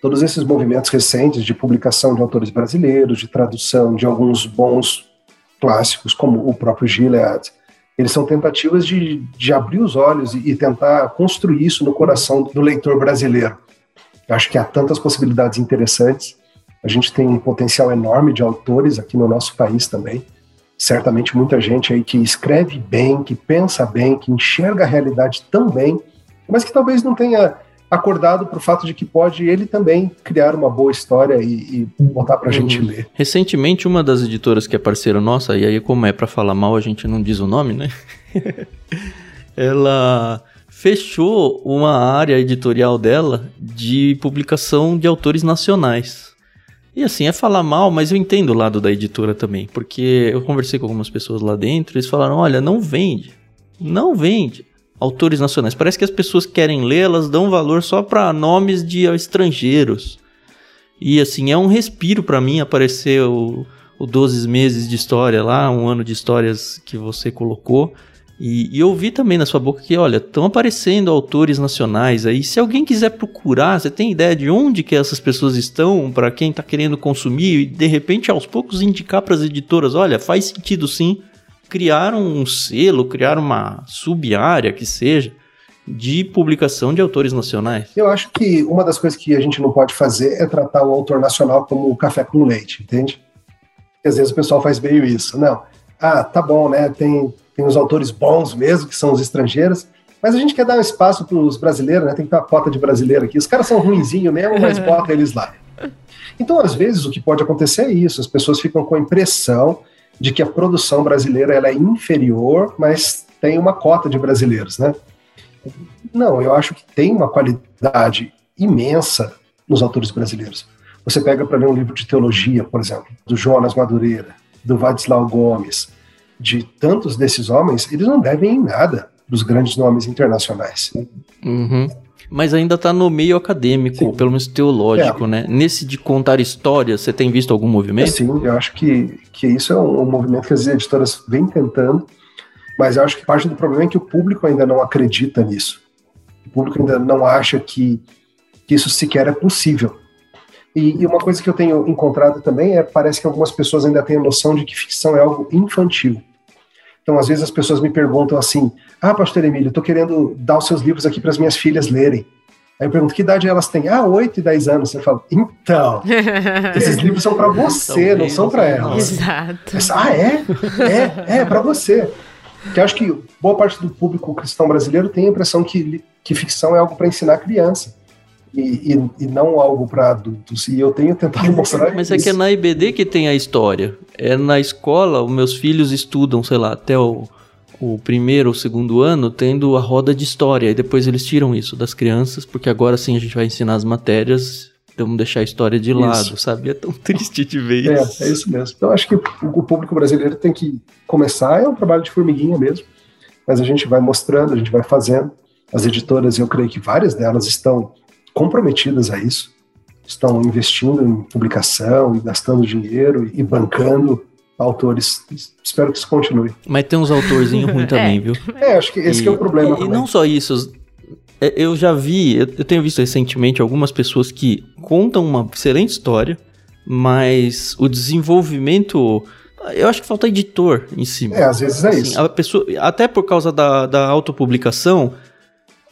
Todos esses movimentos recentes de publicação de autores brasileiros, de tradução de alguns bons clássicos, como o próprio Gilead, eles são tentativas de, de abrir os olhos e, e tentar construir isso no coração do leitor brasileiro. Acho que há tantas possibilidades interessantes. A gente tem um potencial enorme de autores aqui no nosso país também certamente muita gente aí que escreve bem, que pensa bem, que enxerga a realidade tão bem, mas que talvez não tenha acordado para o fato de que pode ele também criar uma boa história e, e botar para a uhum. gente ler. Recentemente, uma das editoras que é parceira nossa, e aí como é para falar mal, a gente não diz o nome, né? (laughs) Ela fechou uma área editorial dela de publicação de autores nacionais. E assim, é falar mal, mas eu entendo o lado da editora também, porque eu conversei com algumas pessoas lá dentro, eles falaram: olha, não vende, não vende. autores nacionais. Parece que as pessoas querem ler, elas dão valor só para nomes de estrangeiros. E assim, é um respiro para mim aparecer o, o 12 meses de história lá, um ano de histórias que você colocou. E, e eu vi também na sua boca que, olha, estão aparecendo autores nacionais aí. Se alguém quiser procurar, você tem ideia de onde que essas pessoas estão, para quem está querendo consumir, e de repente aos poucos indicar para as editoras, olha, faz sentido sim criar um selo, criar uma sub-área que seja de publicação de autores nacionais. Eu acho que uma das coisas que a gente não pode fazer é tratar o autor nacional como o café com leite, entende? Às vezes o pessoal faz meio isso. Não, ah, tá bom, né? Tem, tem os autores bons mesmo, que são os estrangeiros, mas a gente quer dar um espaço para os brasileiros, né? Tem que ter uma cota de brasileiro aqui. Os caras são ruinzinhos mesmo, mas (laughs) bota eles lá. Então, às vezes, o que pode acontecer é isso: as pessoas ficam com a impressão de que a produção brasileira ela é inferior, mas tem uma cota de brasileiros, né? Não, eu acho que tem uma qualidade imensa nos autores brasileiros. Você pega para ler um livro de teologia, por exemplo, do Jonas Madureira, do Vadislau Gomes, de tantos desses homens, eles não devem em nada dos grandes nomes internacionais. Uhum mas ainda está no meio acadêmico, sim. pelo menos teológico, é. né? Nesse de contar histórias, você tem visto algum movimento? sim, eu acho que, que isso é um, um movimento que as editoras vêm tentando, mas eu acho que parte do problema é que o público ainda não acredita nisso. O público ainda não acha que, que isso sequer é possível. E, e, uma coisa que eu tenho encontrado também é parece que algumas pessoas ainda têm a noção de que ficção é algo infantil. Então, às vezes as pessoas me perguntam assim: Ah, Pastor Emílio, estou querendo dar os seus livros aqui para as minhas filhas lerem. Aí eu pergunto: Que idade elas têm? Ah, 8 e 10 anos. Você fala: Então, (laughs) esses livros são para você, não são para elas. Exato. ah, é? É, é, para você. Que acho que boa parte do público cristão brasileiro tem a impressão que, que ficção é algo para ensinar criança e, e, e, não algo para adultos. E eu tenho tentado mostrar Mas isso. é que é na IBD que tem a história. É na escola, os meus filhos estudam, sei lá, até o, o primeiro ou segundo ano, tendo a roda de história. E depois eles tiram isso das crianças, porque agora sim a gente vai ensinar as matérias. Vamos deixar a história de lado, sabe? É tão (laughs) triste de ver é, isso. É, é isso mesmo. Então acho que o público brasileiro tem que começar, é um trabalho de formiguinha mesmo, mas a gente vai mostrando, a gente vai fazendo. As editoras, eu creio que várias delas estão comprometidas a isso, estão investindo em publicação, gastando dinheiro e bancando autores. Espero que isso continue. Mas tem uns autorzinhos ruins (laughs) também, viu? É, acho que esse e, que é o problema. E, e não só isso, é, eu já vi, eu tenho visto recentemente algumas pessoas que contam uma excelente história, mas o desenvolvimento. Eu acho que falta editor em cima. É, às vezes é assim, isso. A pessoa, até por causa da, da autopublicação,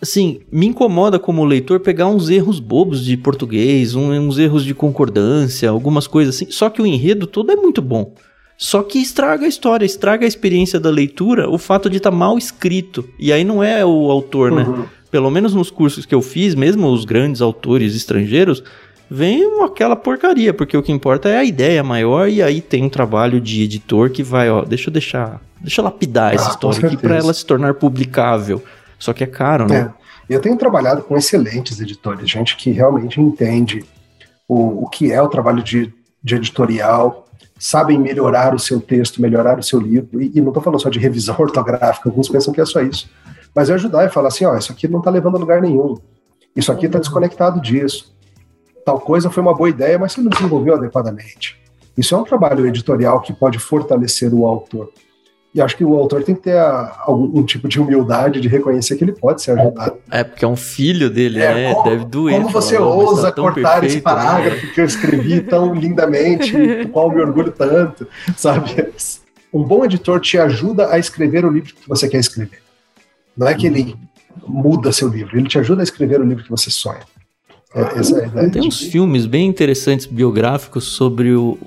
assim, me incomoda como leitor pegar uns erros bobos de português, um, uns erros de concordância, algumas coisas assim. Só que o enredo todo é muito bom. Só que estraga a história, estraga a experiência da leitura o fato de estar tá mal escrito. E aí não é o autor, né? uhum. né? Pelo menos nos cursos que eu fiz, mesmo os grandes autores estrangeiros, vem aquela porcaria, porque o que importa é a ideia maior e aí tem um trabalho de editor que vai, ó, deixa eu deixar, deixa eu lapidar ah, essa história aqui para ela se tornar publicável. Só que é caro, né? É. Eu tenho trabalhado com excelentes editores, gente que realmente entende o, o que é o trabalho de, de editorial, sabem melhorar o seu texto, melhorar o seu livro, e, e não estou falando só de revisão (laughs) ortográfica, alguns pensam que é só isso, mas é ajudar e falar assim, ó, isso aqui não está levando a lugar nenhum, isso aqui está desconectado disso, tal coisa foi uma boa ideia, mas você não desenvolveu adequadamente. Isso é um trabalho editorial que pode fortalecer o autor. E acho que o autor tem que ter a, algum um tipo de humildade de reconhecer que ele pode ser ajudado. É, porque é um filho dele, é, né? Como, Deve doer. Como você ousa tá cortar perfeito, esse parágrafo né? que eu escrevi (laughs) tão lindamente, do qual me orgulho tanto, sabe? Um bom editor te ajuda a escrever o livro que você quer escrever. Não é que ele muda seu livro, ele te ajuda a escrever o livro que você sonha. É, essa é a ideia. Tem uns filmes bem interessantes biográficos sobre o,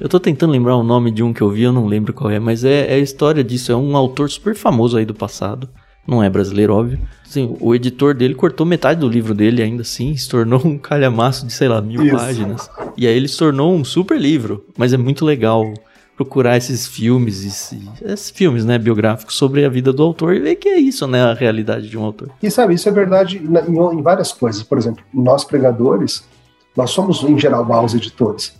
eu tô tentando lembrar o nome de um que eu vi, eu não lembro qual é, mas é, é a história disso. É um autor super famoso aí do passado. Não é brasileiro, óbvio. Assim, o editor dele cortou metade do livro dele ainda assim, se tornou um calhamaço de, sei lá, mil Isso. páginas. E aí ele se tornou um super livro. Mas é muito legal procurar esses filmes, esses, esses filmes, né, biográficos sobre a vida do autor e ver que é isso, né, a realidade de um autor. E sabe, isso é verdade em, em várias coisas. Por exemplo, nós pregadores, nós somos em geral maus editores.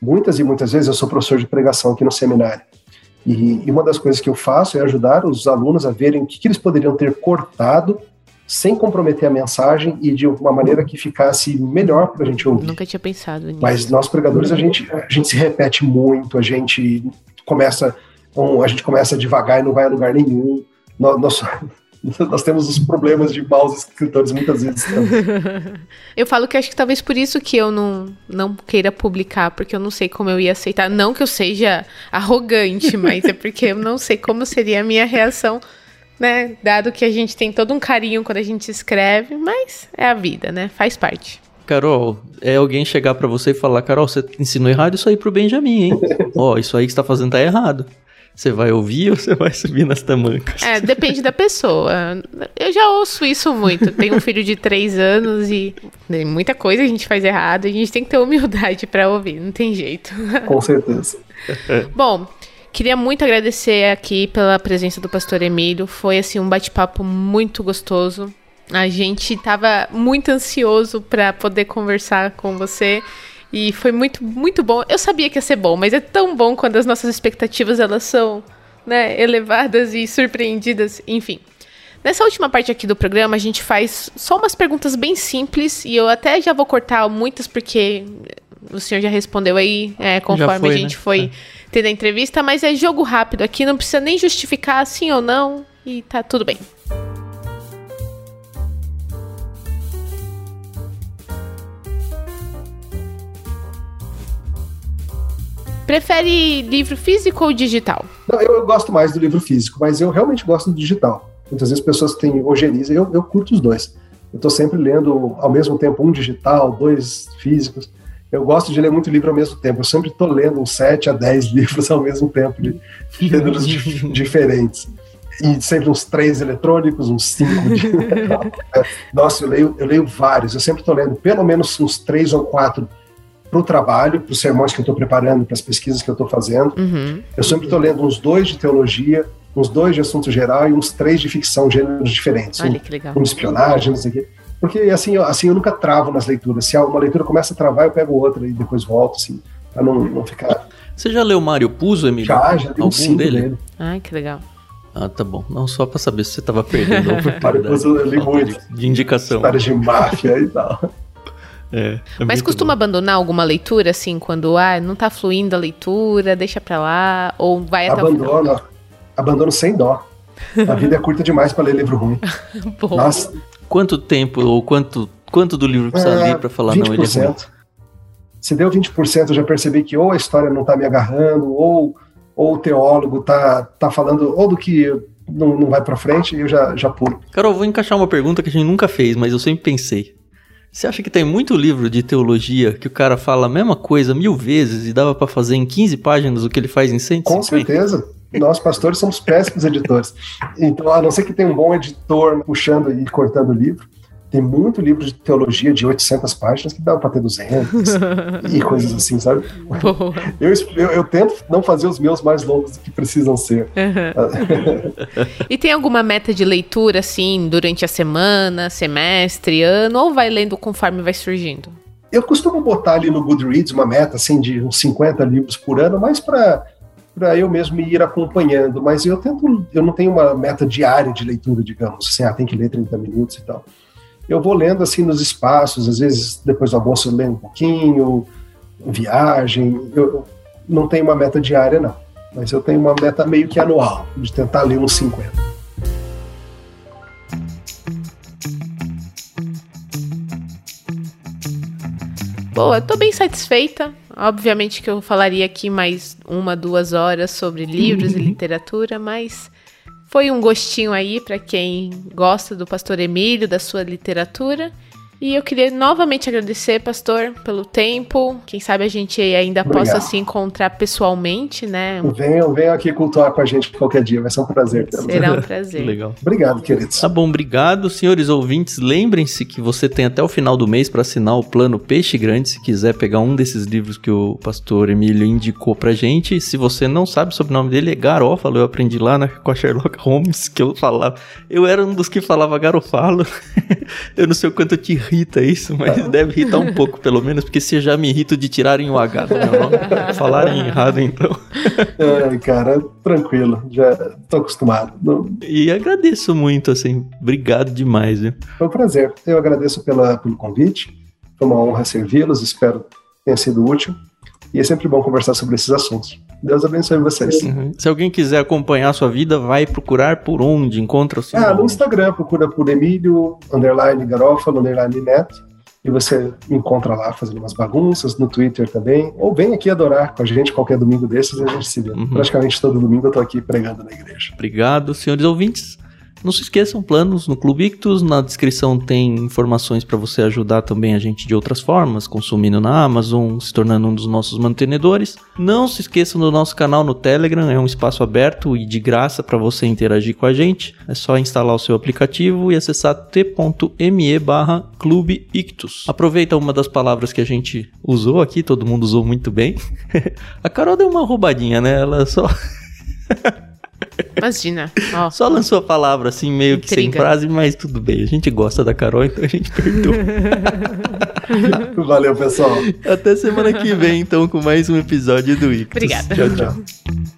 Muitas e muitas vezes eu sou professor de pregação aqui no seminário. E, e, uma das coisas que eu faço é ajudar os alunos a verem o que, que eles poderiam ter cortado sem comprometer a mensagem e de uma maneira que ficasse melhor para a gente ouvir. Nunca tinha pensado nisso. Mas nós pregadores a gente, a gente se repete muito, a gente começa a gente começa devagar e não vai a lugar nenhum. Nós, nós, (laughs) nós temos os problemas de maus escritores muitas vezes. (laughs) eu falo que acho que talvez por isso que eu não, não queira publicar, porque eu não sei como eu ia aceitar. Não que eu seja arrogante, (laughs) mas é porque eu não sei como seria a minha reação né? Dado que a gente tem todo um carinho quando a gente escreve, mas é a vida, né? Faz parte. Carol, é alguém chegar para você e falar: Carol, você ensinou errado isso aí pro Benjamin, hein? Ó, oh, isso aí que você tá fazendo tá errado. Você vai ouvir ou você vai subir nas tamancas? É, depende da pessoa. Eu já ouço isso muito. Tenho um filho de três anos e tem muita coisa a gente faz errado. A gente tem que ter humildade para ouvir, não tem jeito. Com certeza. (laughs) Bom, Queria muito agradecer aqui pela presença do pastor Emílio. Foi assim um bate-papo muito gostoso. A gente estava muito ansioso para poder conversar com você e foi muito muito bom. Eu sabia que ia ser bom, mas é tão bom quando as nossas expectativas elas são, né, elevadas e surpreendidas, enfim. Nessa última parte aqui do programa, a gente faz só umas perguntas bem simples e eu até já vou cortar muitas porque o senhor já respondeu aí é, conforme foi, a gente né? foi é. tendo a entrevista, mas é jogo rápido aqui, não precisa nem justificar sim ou não e tá tudo bem. Prefere livro físico ou digital? Não, eu, eu, gosto mais do livro físico, mas eu realmente gosto do digital. Muitas vezes pessoas têm ojeriza, eu, eu curto os dois. Eu estou sempre lendo ao mesmo tempo um digital, dois físicos eu gosto de ler muito livro ao mesmo tempo. Eu sempre estou lendo uns 7 a 10 (laughs) livros ao mesmo tempo, de gêneros diferentes. E sempre uns três eletrônicos, uns cinco de. (laughs) Nossa, eu leio, eu leio vários. Eu sempre estou lendo pelo menos uns três ou quatro para o trabalho, para os sermões que eu estou preparando, para as pesquisas que eu estou fazendo. Uhum. Eu sempre estou lendo uns dois de teologia, uns dois de assunto geral e uns três de ficção, gêneros diferentes. Olha um, que legal. Um espionagem, não sei o quê. Porque assim, assim eu nunca travo nas leituras. Se uma leitura começa a travar, eu pego outra e depois volto, assim, pra não, não ficar. Você já leu Mário Puzo, Emílio? Já, já li Algum dele? dele? Ai, que legal. Ah, tá bom. Não, só pra saber se você tava perdendo a (laughs) oportunidade. Puzo eu li muito. De, de indicação. Histórias de máfia e tal. É, é Mas costuma bom. abandonar alguma leitura, assim, quando ah, não tá fluindo a leitura, deixa pra lá, ou vai até Abandono, o final? Abandono sem dó. A vida é curta demais para ler livro ruim. (laughs) Nossa. Quanto tempo ou quanto Quanto do livro precisa é, ler para falar 20%. não, ele é ruim? Se deu 20%, eu já percebi que ou a história não está me agarrando, ou, ou o teólogo está tá falando, ou do que não, não vai para frente, eu já, já pulo. Carol, vou encaixar uma pergunta que a gente nunca fez, mas eu sempre pensei. Você acha que tem muito livro de teologia que o cara fala a mesma coisa mil vezes e dava para fazer em 15 páginas o que ele faz em 150? Com certeza. Nós, pastores, somos péssimos editores. Então, a não ser que tenha um bom editor puxando e cortando o livro, tem muito livro de teologia de 800 páginas que dá para ter 200 (laughs) e coisas assim, sabe? Eu, eu, eu, tento não fazer os meus mais longos do que precisam ser. Uhum. (laughs) e tem alguma meta de leitura, assim, durante a semana, semestre, ano, ou vai lendo conforme vai surgindo? Eu costumo botar ali no Goodreads uma meta, assim, de uns 50 livros por ano, mas para para eu mesmo ir acompanhando, mas eu tento, eu não tenho uma meta diária de leitura, digamos, assim, ah, tem que ler 30 minutos e tal eu vou lendo assim nos espaços, às vezes depois do almoço eu leio um pouquinho, viagem, eu não tenho uma meta diária não, mas eu tenho uma meta meio que anual, de tentar ler uns 50. Boa, tô bem satisfeita. Obviamente que eu falaria aqui mais uma, duas horas sobre livros e (laughs) literatura, mas foi um gostinho aí para quem gosta do Pastor Emílio, da sua literatura. E eu queria novamente agradecer, pastor, pelo tempo. Quem sabe a gente ainda Obrigado. possa se encontrar pessoalmente, né? Venham, venham aqui cultuar com a gente qualquer dia, vai ser um prazer. Será um prazer. (laughs) Legal. Obrigado, queridos. Tá bom, obrigado, senhores ouvintes. Lembrem-se que você tem até o final do mês para assinar o plano Peixe Grande, se quiser pegar um desses livros que o pastor Emílio indicou pra gente. Se você não sabe sobre o nome dele, é Garófalo. Eu aprendi lá na, com a Sherlock Holmes que eu falava. Eu era um dos que falava Garofalo. (laughs) eu não sei o quanto eu te irrita isso, mas deve irritar um pouco, pelo menos, porque se já me irrito de tirarem o H do meu nome, falarem errado, então. (laughs) Ai, cara, tranquilo, já tô acostumado. Não- E agradeço muito, assim, obrigado demais, viu? Foi um prazer. Eu agradeço pela, pelo convite. Foi uma honra servi-los. Espero que tenha sido útil. E é sempre bom conversar sobre esses assuntos. Deus abençoe vocês. Uhum. Se alguém quiser acompanhar a sua vida, vai procurar por onde? Encontra o seu Ah, no nome. Instagram, procura por Emílio, underline Garófalo, underline Neto. E você me encontra lá fazendo umas bagunças, no Twitter também. Ou vem aqui adorar com a gente qualquer domingo desses e a gente se vê. Uhum. Praticamente todo domingo eu tô aqui pregando na igreja. Obrigado, senhores ouvintes. Não se esqueçam, planos no Clube Ictus. Na descrição tem informações para você ajudar também a gente de outras formas, consumindo na Amazon, se tornando um dos nossos mantenedores. Não se esqueçam do nosso canal no Telegram, é um espaço aberto e de graça para você interagir com a gente. É só instalar o seu aplicativo e acessar t.me barra Clube Ictus. Aproveita uma das palavras que a gente usou aqui, todo mundo usou muito bem. (laughs) a Carol deu uma roubadinha, né? Ela só... (laughs) Imagina. Ó, Só lançou a palavra assim, meio que sem Intriga. frase, mas tudo bem. A gente gosta da Carol, então a gente (laughs) perdoa. (laughs) Valeu, pessoal. Até semana que vem, então, com mais um episódio do Ictus. Obrigada. Tchau. Tchau.